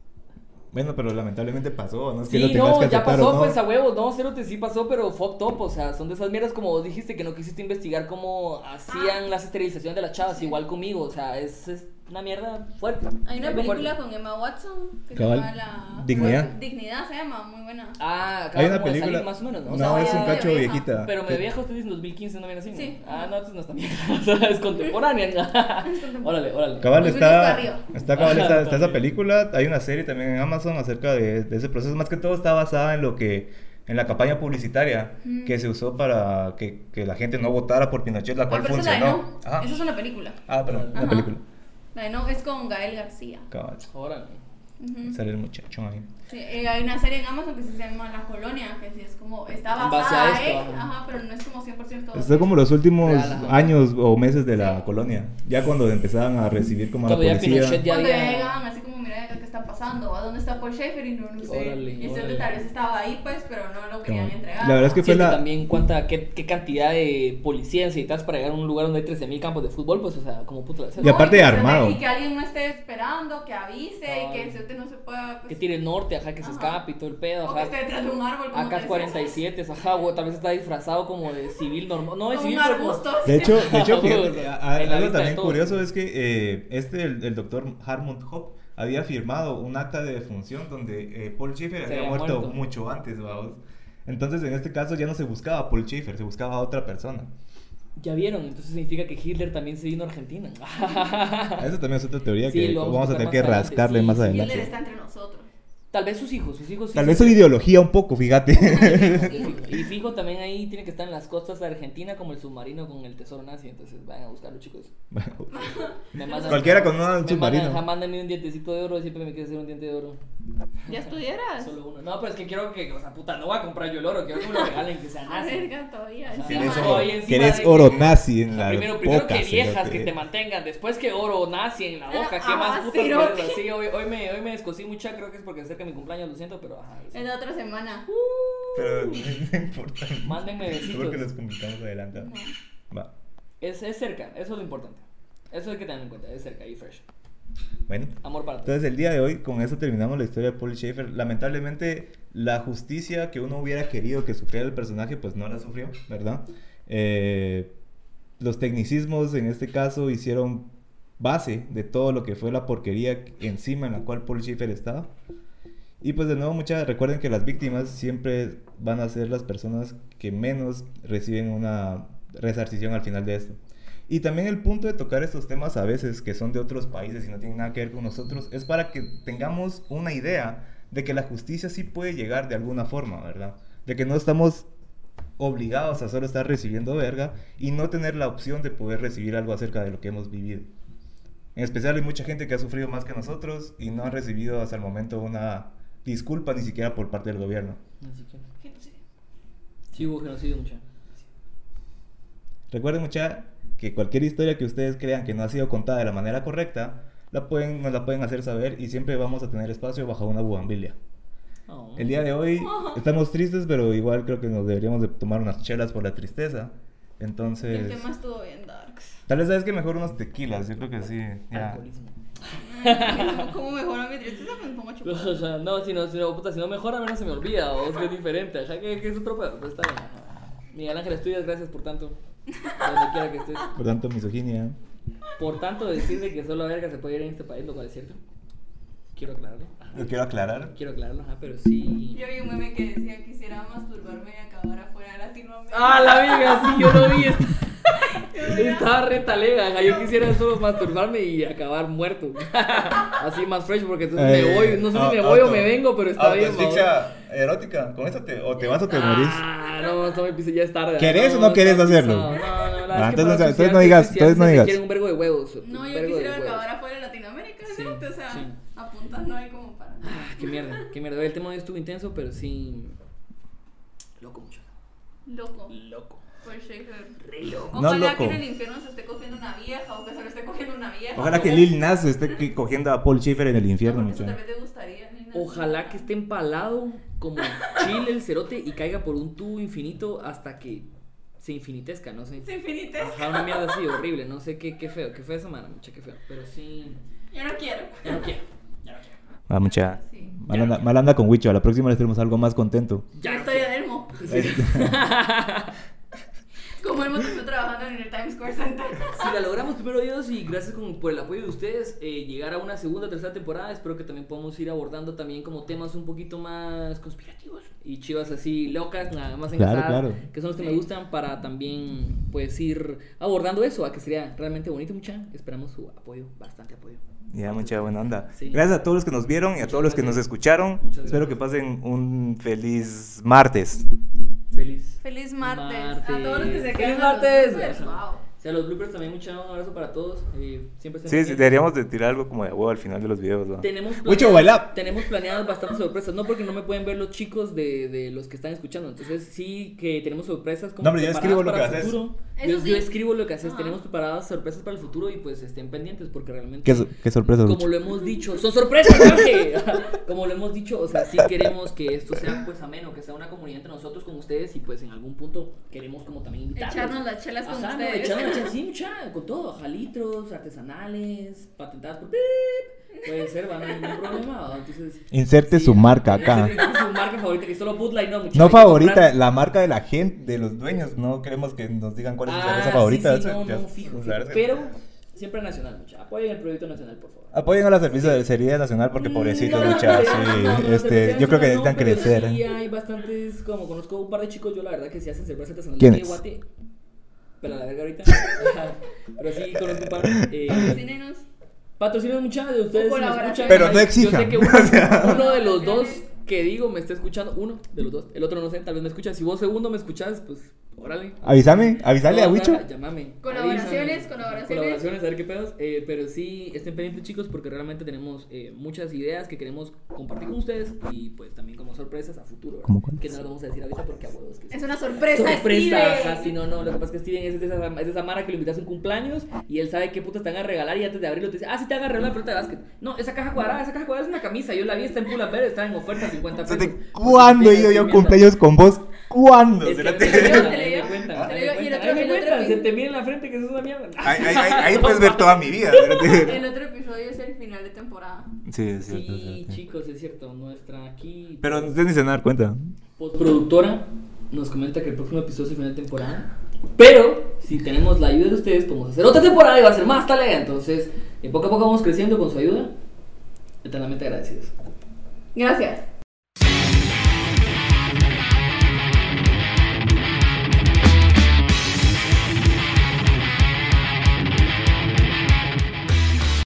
Bueno, pero lamentablemente pasó, no es que lo Sí, no, que ya pasó, no. pues a huevos, no, Cerote sí pasó, pero fucked up, o sea, son de esas mierdas como vos dijiste que no quisiste investigar cómo Ah. hacían las esterilizaciones de las chavas, igual conmigo, o sea, es, es una mierda fuerte. Hay una película fuerte. con Emma Watson que Cabal. se llama la... Dignidad. Dignidad se llama, muy buena. Ah, acaba Hay una como de salir película. más o menos, ¿no? No, O sea, es un cacho vieja. viejita. Pero me viejo, usted dice en 2015, no viene así. ¿no? Sí. Ah, no, entonces no está (laughs) sea, (laughs) es contemporánea. órale, órale. Cabal está, está cabal, está, está esa película, hay una serie también en Amazon acerca de, de ese proceso, más que todo está basada en lo que, en la campaña publicitaria Mm. que se usó para que, que la gente no votara por Pinochet, la Ah, cual pero esa. No. Ajá. Esa es una película. Ah, perdón, la Ajá. película. No es con Gael García. Cabal, Órale. Ujú. sale el muchacho ahí. Sí, eh, hay una serie en Amazon que se llama La Colonia, que sí es como, está En basada a esto, en, ajá. ajá, pero no es como 100% todo. Está como los últimos Real, años o meses de la Sí. colonia, ya cuando empezaban a recibir como a la ya policía. Ya Cuando había- llegaban así como, mira, ¿qué está pasando? ¿A dónde está Paul Schaefer? Y no, no sé. Órale, y este órale. tal vez estaba ahí, pues, pero no lo querían entregar. La verdad es que fue la... también cuánta, qué, qué cantidad de policía necesitas para llegar a un lugar donde hay 13.000 campos de fútbol, pues, o sea, como puta Y aparte se armado. Y que alguien no esté esperando, que avise y que el CEOte no se pueda. Pues, Que tire el norte, ajá, que se Ajá. escape y todo el pedo, o que ajá. esté detrás de un árbol. como te decía. AK-47, ajá, güey, tal vez está disfrazado como de civil normal. No, de (laughs) Como civil, un como- arbusto. De hecho, de hecho O (laughs) fíjate, algo de también curioso es que eh, este, el, el doctor Harmond Hope, había firmado un acta de defunción donde eh, Paul Schaefer había había muerto, muerto. mucho antes, vamos. Entonces, en este caso ya no se buscaba a Paul Schaefer, se buscaba a otra persona. Ya vieron, entonces significa que Hitler también se vino a Argentina. Esa también es otra teoría (laughs) Sí, que vamos a vamos a tener que rascarle sí, más adelante. Hitler está entre nosotros. Tal vez sus hijos, sus hijos sí. Tal vez su ideología un poco, fíjate. (laughs) Y fijo también ahí tiene que estar en las costas de Argentina como el submarino con el tesoro nazi, entonces vayan a buscarlo chicos. (laughs) Me mandan- Cualquiera con un submarino. mandan- mándenme un dientecito de oro, siempre me quiere hacer un diente de oro. ¿Ya estuvieras? Solo uno. No, pero es que quiero que, o sea, puta, no voy a comprar yo el oro, quiero que me lo regalen, que sea (laughs) A nazi. verga, todavía. Ajá. encima. Querés oro, ahí encima querés de- oro nazi en O sea, la primero, primero boca, que viejas que te mantengan, después que oro nazi en la boca, ¿qué Ah, más putas cerote. mierdas? Sí, hoy, hoy, me, hoy me descosí mucha, creo que es porque es cerca de mi cumpleaños, lo siento, pero ajá. En la otra semana. Pero no importa. Mándenme Solo que besitos. los comunicamos adelante. Va. Es, es cerca, eso es lo importante. Eso hay que tener en cuenta, es cerca y fresh. Bueno. Amor para todos. Entonces el día de hoy, con eso terminamos la historia de Paul Schaefer. Lamentablemente, la justicia que uno hubiera querido que sufriera el personaje, pues no la sufrió, ¿verdad? Eh, los tecnicismos en este caso hicieron base de todo lo que fue la porquería encima en la cual Paul Schaefer estaba. Y pues de nuevo, muchas recuerden que las víctimas siempre van a ser las personas que menos reciben una resarcición al final de esto. Y también el punto de tocar estos temas a veces que son de otros países y no tienen nada que ver con nosotros es para que tengamos una idea de que la justicia sí puede llegar de alguna forma, ¿verdad? De que no estamos obligados a solo estar recibiendo verga y no tener la opción de poder recibir algo acerca de lo que hemos vivido. En especial hay mucha gente que ha sufrido más que nosotros y no ha recibido hasta el momento una disculpa ni siquiera por parte del gobierno. Así que. Sí, hubo genocidio, mucha. Recuerden mucha que cualquier historia que ustedes crean que no ha sido contada de la manera correcta, la pueden, nos la pueden hacer saber y siempre vamos a tener espacio bajo una bugambilia. Oh. El día de hoy (laughs) estamos tristes, pero igual creo que nos deberíamos de tomar unas chelas por la tristeza. Entonces, El tema estuvo bien darks. tal vez sabes que mejor unos tequilas, yo creo que sí. ya. Alcoholismo. (laughs) (laughs) ¿Cómo mejora mi tristeza? Me pongo a chupar. (laughs) O sea, no, si no, si no, puta, si no mejora, menos se me olvida, o es que es diferente, o sea, que, que es otro pedo, pero está bien. ajá. Miguel Ángel Estudias, gracias por tanto, donde quiera que estés. Por tanto, misoginia. Por tanto, decirle que solo verga se puede ir en este país, lo cual es cierto. Quiero aclararlo. Ajá. Lo quiero aclarar. Quiero aclararlo, ajá, pero sí. Yo vi un meme que decía quisiera masturbarme y acabar afuera de Latinoamérica. Ah, la viga, sí, yo lo vi. Estaba re talega, ajá, yo quisiera solo masturbarme y acabar muerto. (laughs) Así más fresh, porque entonces me voy, no sé si me voy o me vengo, pero está bien. babón. erótica. Con esto te, o te vas o te morís. Ah, no, no me ya es tarde. ¿Querés no, o no querés está hacerlo? No, no, Ah, que entonces- entonces no digas, entonces no digas. requiere un vergo de huevos. No, yo quisiera acabar afuera de Latinoamérica, Sí, ¿cierto? O sea, sí. apuntando ahí como para. Ah, qué mierda, qué mierda. El tema de hoy estuvo intenso, pero sí. Loco, mucho. Loco. Loco. Por Schaefer. Re loco. No, Ojalá loco. que en el infierno se esté cogiendo una vieja o que se lo esté cogiendo una vieja. Ojalá que Lil Nas esté cogiendo a Paul Schiffer en el infierno, No, mucho. te gustaría. Ojalá que esté empalado como chile el cerote y caiga por un tubo infinito hasta que se infinitezca, no sé. Es infinitesca. Ajá, una mierda así, horrible, no sé qué, qué feo, qué fea semana, mucha, qué feo. Pero sí. Yo no quiero. Ya no quiero, ya no quiero. Ah, mucha. Sí. Mal anda, mal anda con Wicho. A la próxima les tenemos algo más contento. Ya estoy Elmo. Sí. (laughs) (laughs) Como Elmo terminó trabajando en el Times Square Center. Si la logramos, primero Dios, y gracias con- por el apoyo de ustedes, eh, llegar a una segunda, tercera temporada, espero que también podamos ir abordando también como temas un poquito más conspirativos y chivas así locas, nada más Claro, engrasadas, claro. que son los que me gustan para también pues ir abordando eso, a que sería realmente bonito, mucha. Esperamos su apoyo, bastante apoyo. Ya, mucha buena onda. Sí. Gracias a todos los que nos vieron y a Muchas todos los que nos gracias. escucharon. Muchas Espero que gracias. pasen un feliz martes. Feliz. Feliz martes. Martes. A todos los que se Feliz quedan. martes. Wow. O sea, los bloopers también, mucha un abrazo para todos. eh, siempre Sí, sí, deberíamos de tirar algo como de huevo al final de los videos, ¿no? Tenemos Mucho planeadas- baila. Tenemos planeadas bastantes sorpresas, no porque no me pueden ver los chicos de, de los que están escuchando. Entonces sí que tenemos sorpresas como No, hombre, yo preparadas escribo lo para que el haces. futuro. Eso Yo, sí. yo escribo lo que haces. Ajá. Tenemos preparadas sorpresas para el futuro y pues estén pendientes porque realmente ¿Qué, so- qué sorpresa, como lo hemos dicho, son sorpresas, Jorge. (laughs) como lo hemos dicho, o sea, sí queremos que esto sea pues ameno, que sea una comunidad entre nosotros con ustedes y pues en algún punto queremos como también invitarlos. Echarnos las chelas con Ajá, no, ustedes. Chelas, sí, mucha, con todo, jalitros, artesanales, patentadas por pip, puede ser, va, no hay ningún problema, ¿va? entonces... Inserte su marca acá. Inserte su marca favorita, que solo Bud Light, no, mucha, No favorita, la marca de la gente, de los dueños. No queremos que nos digan cuál es su Ah, cerveza sí, favorita. sí, no, ya- no, fijo, fijo, pero siempre nacional, mucha, apoyen el proyecto nacional, por favor. Apoyen a la cervecería nacional porque Mm, No, no, mucha, sí, este, yo creo que necesitan crecer. Sí, hay bastantes, como conozco un par de chicos, yo la verdad que sí hacen cerveza artesanal de Guate. Pero la verga ahorita. (laughs) Pero sí conozco un par. Eh, Patrocínenos. Patrocinen mucha de ustedes. O si me colaboración. escuchan. Pero no Yo exijan. sé que (laughs) uno, de los dos que digo me está escuchando. Uno de los dos. El otro no sé, tal vez me escucha. Si vos segundo me escuchas, pues órale. Avísame, avísale a Wicho. Llámame. Colaboraciones, colaboraciones. Colaboraciones, a ver qué pedos. Eh, pero sí, estén pendientes, chicos, porque realmente tenemos eh, muchas ideas que queremos compartir con ustedes y pues también como sorpresas a futuro. ¿verdad? ¿Cómo? Que no las vamos a decir ahorita porque a huevos que sí. Es una sorpresa. Sorpresa, ajá, sí, no, no, lo que pasa es que Steven es de esa, es de esa mara que lo invitas a un cumpleaños y él sabe qué putas te van a regalar y antes de abrirlo te dice, ah, sí te van a regalar la pelota de básquet. No, esa caja cuadrada, esa caja cuadrada es una camisa, yo la vi, está en Pula Verde, está en oferta 50 pesos. ¿De ¿Cuándo he ido yo a cumpleaños con vos? ¿Cuándo? Es que Te te a mí leyó, me y el cuentan, otro- a mí me el otro cuentan, se te mira en la frente que eso es una mierda. Ahí, ahí- ahí- ahí (laughs) puedes ver toda mi vida. (laughs) El otro episodio es el final de temporada. Sí, es cierto, es Sí, cierto. chicos, es cierto, nuestra aquí Pero ustedes ni se van a dar cuenta. postproductora nos comenta que el próximo episodio es el final de temporada. Pero si tenemos la ayuda de ustedes, podemos hacer otra temporada y va a ser más talega. Entonces, poco a poco vamos creciendo con su ayuda. Eternamente agradecidos. Gracias.